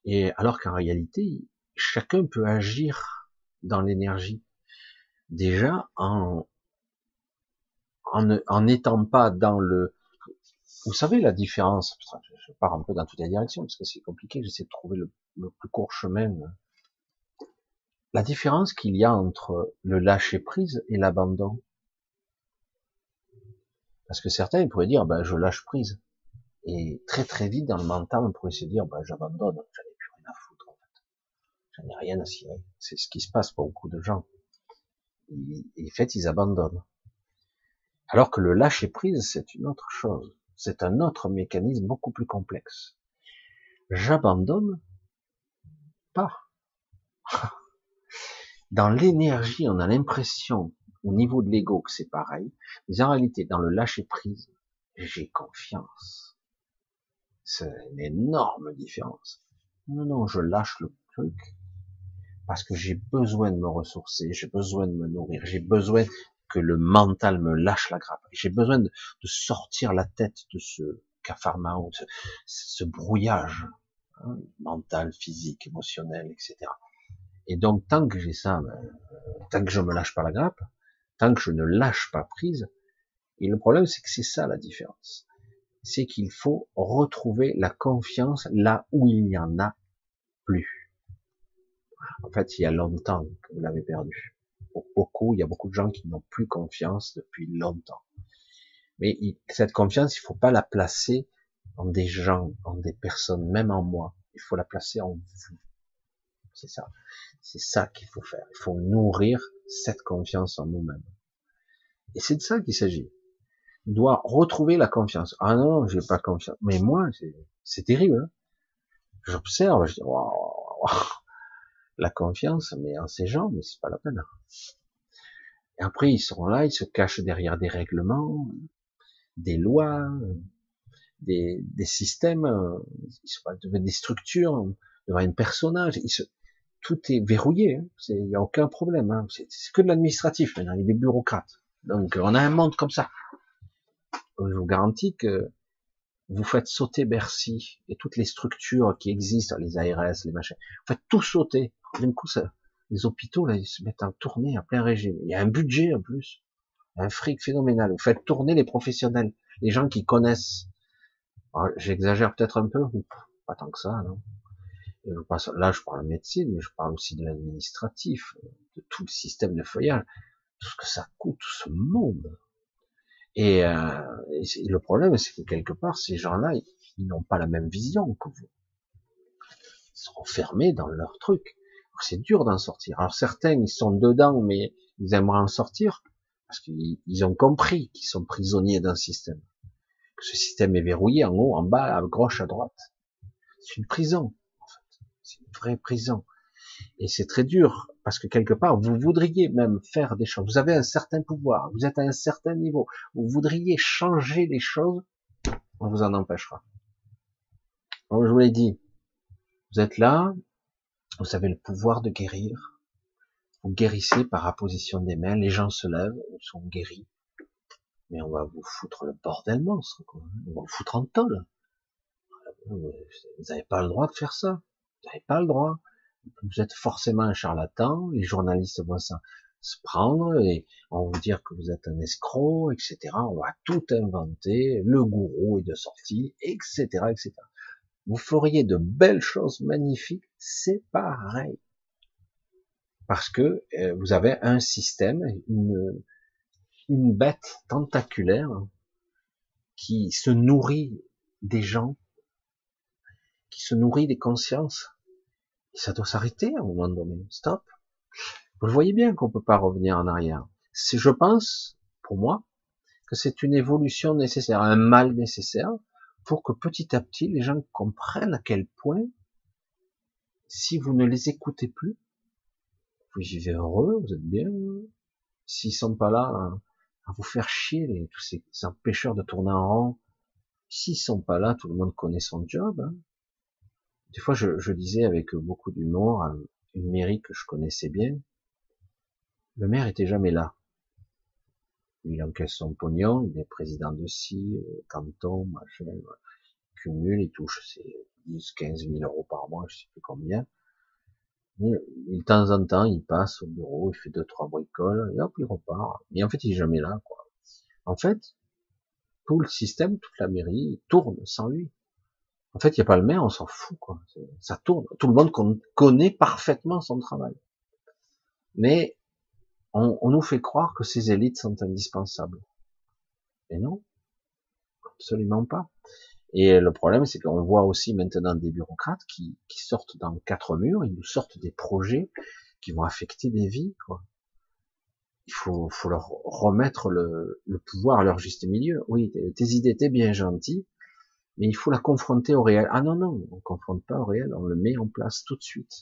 Et alors qu'en réalité, chacun peut agir dans l'énergie. Déjà, en, en n'étant pas dans le... Vous savez la différence, je pars un peu dans toutes les directions parce que c'est compliqué, j'essaie de trouver le, plus court chemin. la différence qu'il y a entre le lâcher prise et l'abandon. Parce que certains pourraient dire, ben, je lâche prise. Et très très vite dans le mental, on pourrait se dire, ben, j'abandonne, j'en ai plus rien à foutre en fait. J'en ai rien à cirer. C'est ce qui se passe pour beaucoup de gens. Et, en fait, ils abandonnent. Alors que le lâcher prise, c'est une autre chose. C'est un autre mécanisme beaucoup plus complexe. J'abandonne pas. *laughs* Dans l'énergie, on a l'impression, au niveau de l'ego, que c'est pareil. Mais en réalité, dans le lâcher prise, j'ai confiance. C'est une énorme différence. Non, non, je lâche le truc parce que j'ai besoin de me ressourcer, j'ai besoin de me nourrir, j'ai besoin que le mental me lâche la grappe. J'ai besoin de, sortir la tête de ce cafarnaum, ce, ce brouillage hein, mental, physique, émotionnel, etc. Et donc, tant que j'ai ça, ben, tant que je me lâche pas la grappe, tant que je ne lâche pas prise, et le problème, c'est que c'est ça la différence c'est qu'il faut retrouver la confiance là où il n'y en a plus. En fait, il y a longtemps que vous l'avez perdu. Beaucoup, il y a beaucoup de gens qui n'ont plus confiance depuis longtemps. Mais cette confiance, il faut pas la placer en des gens, en des personnes, même en moi. Il faut la placer en vous. C'est ça. C'est ça qu'il faut faire. Il faut nourrir cette confiance en nous-mêmes. Et c'est de ça qu'il s'agit doit retrouver la confiance. Ah non, j'ai pas confiance. Mais moi, c'est terrible. Hein. J'observe, je dis, la confiance, mais en ces gens, mais c'est pas la peine. Et après, ils seront là, ils se cachent derrière des règlements, des lois, des, des systèmes, ils se devant des structures, devant un personnage. Ils se, tout est verrouillé. Hein. Il n'y a aucun problème. Hein. C'est que de l'administratif maintenant. Il y a des bureaucrates. Donc, on a un monde comme ça je vous garantis que vous faites sauter Bercy et toutes les structures qui existent, les ARS, les machins, vous faites tout sauter. D'un coup, les hôpitaux, là, ils se mettent en tournée à plein régime. Il y a un budget en plus, un fric phénoménal. Vous faites tourner les professionnels, les gens qui connaissent. J'exagère peut-être un peu, pas tant que ça, non. là, je parle de médecine, mais je parle aussi de l'administratif, de tout le système de feuillage, tout ce que ça coûte, tout ce monde. Et, euh, le problème, c'est que quelque part, ces gens-là, ils, n'ont pas la même vision que vous. Ils sont fermés dans leur truc. C'est dur d'en sortir. Alors certains, ils sont dedans, mais ils aimeraient en sortir parce qu'ils ont compris qu'ils sont prisonniers d'un système. Que ce système est verrouillé en haut, en bas, à gauche, à droite. C'est une prison, en fait. C'est une vraie prison. Et c'est très dur, parce que quelque part, vous voudriez même faire des choses. Vous avez un certain pouvoir, vous êtes à un certain niveau. Vous voudriez changer les choses, on vous en empêchera. Comme je vous l'ai dit, vous êtes là, vous avez le pouvoir de guérir. Vous guérissez par apposition des mains, les gens se lèvent, ils sont guéris. Mais on va vous foutre le bordel monstre, quoi. On va vous foutre en tôle. Vous n'avez pas le droit de faire ça. Vous n'avez pas le droit vous êtes forcément un charlatan, les journalistes vont se prendre et on va vous dire que vous êtes un escroc, etc. On va tout inventer, le gourou est de sortie, etc., etc. Vous feriez de belles choses magnifiques, c'est pareil. Parce que euh, vous avez un système, une, une bête tentaculaire qui se nourrit des gens, qui se nourrit des consciences, ça doit s'arrêter à un moment donné. Stop. Vous le voyez bien qu'on peut pas revenir en arrière. C'est, je pense, pour moi, que c'est une évolution nécessaire, un mal nécessaire, pour que petit à petit les gens comprennent à quel point, si vous ne les écoutez plus, vous vivez heureux, vous êtes bien. S'ils sont pas là à, vous faire chier, les, tous ces, empêcheurs de tourner en rond, s'ils sont pas là, tout le monde connaît son job. Hein. Des fois, je, disais avec beaucoup d'humour une mairie que je connaissais bien. Le maire était jamais là. Il encaisse son pognon, il est président de ci, euh, canton, machin, il cumule, il touche ses 10, 15 000 euros par mois, je sais plus combien. Mais, de temps en temps, il passe au bureau, il fait deux, trois bricoles, et hop, il repart. Mais en fait, il est jamais là, quoi. En fait, tout le système, toute la mairie tourne sans lui. En fait, il n'y a pas le maire, on s'en fout, quoi. Ça tourne. Tout le monde connaît parfaitement son travail. Mais on, nous fait croire que ces élites sont indispensables. Et non, absolument pas. Et le problème, c'est qu'on voit aussi maintenant des bureaucrates qui, sortent dans quatre murs, ils nous sortent des projets qui vont affecter des vies. Il faut, leur remettre le, le, pouvoir à leur juste milieu. Oui, tes idées étaient bien gentilles, mais il faut la confronter au réel. Ah non, non, on confronte pas au réel, on le met en place tout de suite.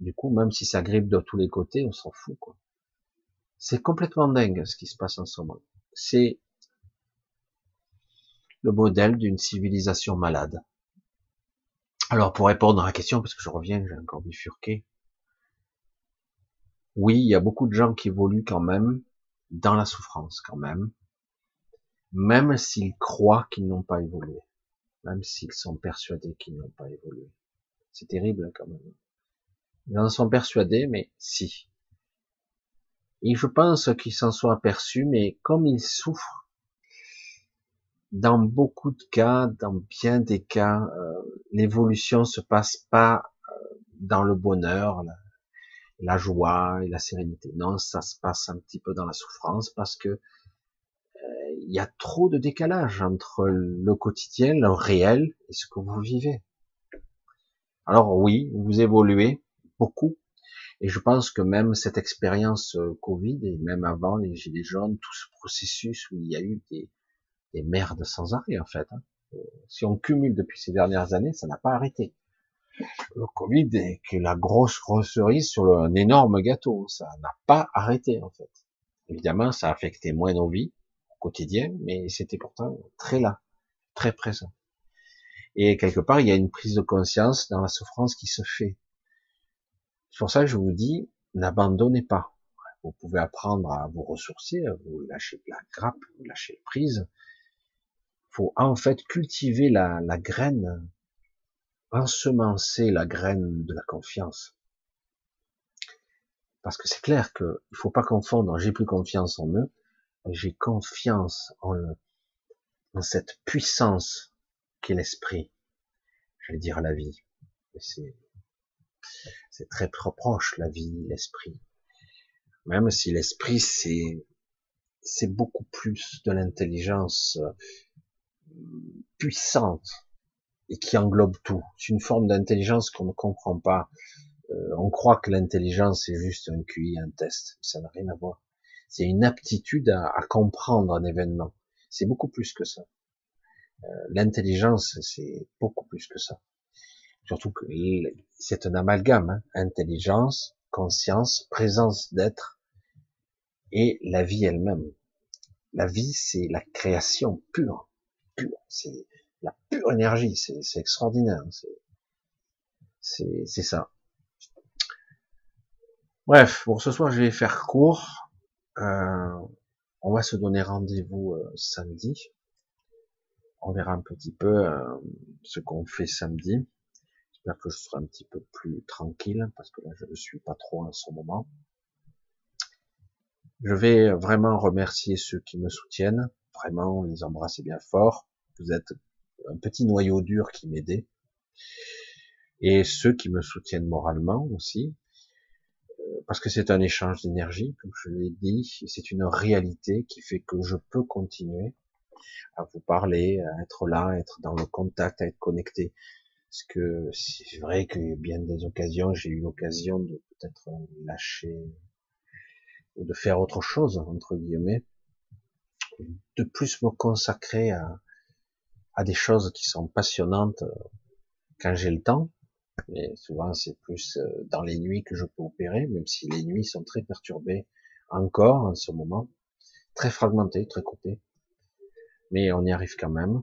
Du coup, même si ça grippe de tous les côtés, on s'en fout. quoi. C'est complètement dingue ce qui se passe en ce moment. C'est le modèle d'une civilisation malade. Alors pour répondre à la question, parce que je reviens, j'ai encore bifurqué. Oui, il y a beaucoup de gens qui évoluent quand même dans la souffrance, quand même, même s'ils croient qu'ils n'ont pas évolué, même s'ils sont persuadés qu'ils n'ont pas évolué. C'est terrible quand même. Ils en sont persuadés, mais si. Et je pense qu'ils s'en sont aperçus, mais comme ils souffrent, dans beaucoup de cas, dans bien des cas, euh, l'évolution se passe pas euh, dans le bonheur, la, joie et la sérénité. Non, ça se passe un petit peu dans la souffrance parce que il y a trop de décalage entre le quotidien, le réel et ce que vous vivez. Alors oui, vous évoluez beaucoup, et je pense que même cette expérience Covid et même avant les gilets jaunes, tout ce processus où il y a eu des des merdes sans arrêt en fait. Hein. Si on cumule depuis ces dernières années, ça n'a pas arrêté. Le Covid est que la grosse grosse cerise sur un énorme gâteau. Ça n'a pas arrêté en fait. Évidemment, ça a affecté moins nos vies quotidien, mais c'était pourtant très là, très présent. Et quelque part, il y a une prise de conscience dans la souffrance qui se fait. C'est pour ça que je vous dis, n'abandonnez pas. Vous pouvez apprendre à vous ressourcer, à vous lâcher la grappe, vous lâcher prise, faut en fait cultiver la, la graine, ensemencer la graine de la confiance. Parce que c'est clair que il faut pas confondre j'ai plus confiance en eux, j'ai confiance en, cette puissance qu'est l'esprit. J'allais dire la vie. C'est, très proche, la vie, l'esprit. Même si l'esprit, c'est, beaucoup plus de l'intelligence puissante et qui englobe tout. C'est une forme d'intelligence qu'on ne comprend pas. Euh, on croit que l'intelligence c'est juste un QI, un test. Ça n'a rien à voir. C'est une aptitude à, à, comprendre un événement. C'est beaucoup plus que ça. Euh, l'intelligence, c'est beaucoup plus que ça. Surtout que c'est un amalgame. Hein. Intelligence, conscience, présence d'être et la vie elle-même. La vie, c'est la création pure c'est la pure énergie, c'est extraordinaire. C'est ça. Bref, pour ce soir, je vais faire court. Euh, on va se donner rendez-vous euh, samedi. On verra un petit peu euh, ce qu'on fait samedi. J'espère que je serai un petit peu plus tranquille parce que là, je ne suis pas trop en ce moment. Je vais vraiment remercier ceux qui me soutiennent. Vraiment, les embrasser bien fort. Vous êtes un petit noyau dur qui m'aidait. Et ceux qui me soutiennent moralement aussi. Parce que c'est un échange d'énergie, comme je l'ai dit. C'est une réalité qui fait que je peux continuer à vous parler, à être là, à être dans le contact, à être connecté. Parce que c'est vrai que bien des occasions, j'ai eu l'occasion de peut-être lâcher ou de faire autre chose, entre guillemets de plus me consacrer à, à des choses qui sont passionnantes euh, quand j'ai le temps. Mais souvent, c'est plus euh, dans les nuits que je peux opérer, même si les nuits sont très perturbées encore en ce moment, très fragmentées, très coupées. Mais on y arrive quand même.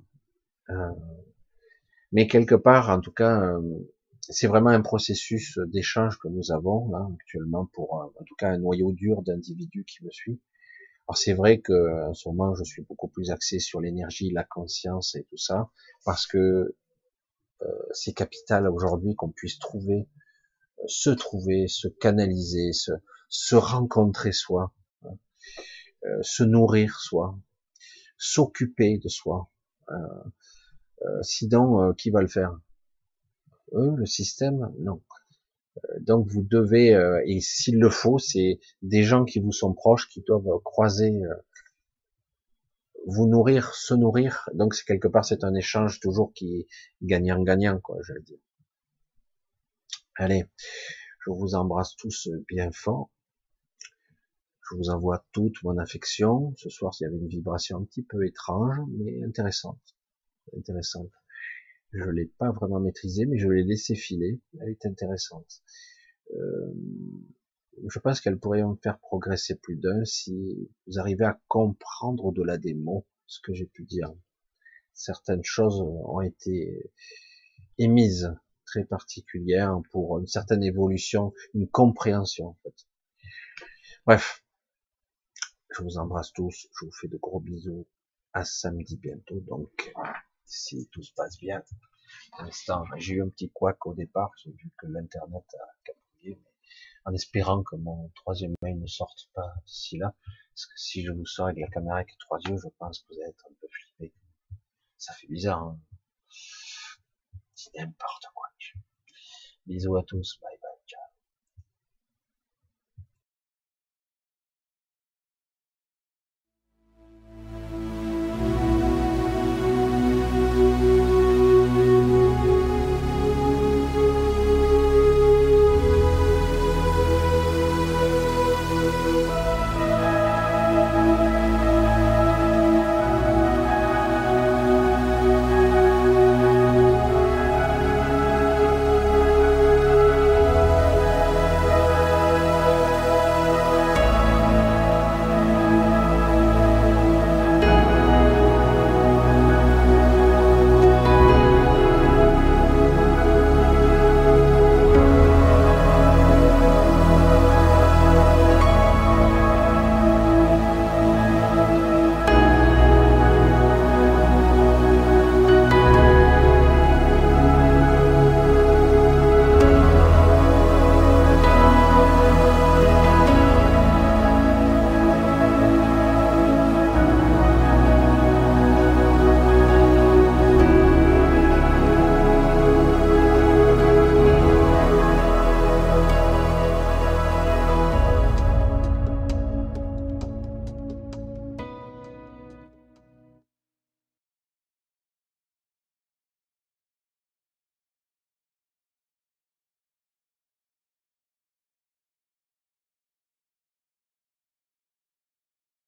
Euh, mais quelque part, en tout cas, c'est vraiment un processus d'échange que nous avons là actuellement pour, en tout cas, un noyau dur d'individus qui me suit. Alors c'est vrai que en ce moment je suis beaucoup plus axé sur l'énergie, la conscience et tout ça, parce que euh, c'est capital aujourd'hui qu'on puisse trouver, euh, se trouver, se canaliser, se, rencontrer soi, hein, euh, se nourrir soi, s'occuper de soi. sinon, qui va le faire? Eux, le système? Non. donc vous devez, euh, et s'il le faut, c'est des gens qui vous sont proches qui doivent croiser, euh, vous nourrir, se nourrir. Donc c'est quelque part c'est un échange toujours qui est gagnant-gagnant, quoi, je veux dire. Allez, je vous embrasse tous bien fort. Je vous envoie toute mon affection. Ce soir, il y avait une vibration un petit peu étrange, mais intéressante. Intéressante. Je l'ai pas vraiment maîtrisée, mais je l'ai laissé filer. Elle est intéressante. Euh, je pense qu'elle pourrait me faire progresser plus d'un si vous arrivez à comprendre au-delà des mots ce que j'ai pu dire. Certaines choses ont été émises très particulières pour une certaine évolution, une compréhension en fait. Bref, je vous embrasse tous, je vous fais de gros bisous. À samedi bientôt, donc si tout se passe bien. Pour l'instant, j'ai eu un petit couac au départ, j'ai vu que l'internet a capouillé, mais en espérant que mon troisième mail ne sorte pas d'ici là, parce que si je vous sors avec la caméra avec trois yeux, je pense que vous allez être un peu flippé. Ça fait bizarre, hein C'est n'importe quoi. Bisous à tous, bye.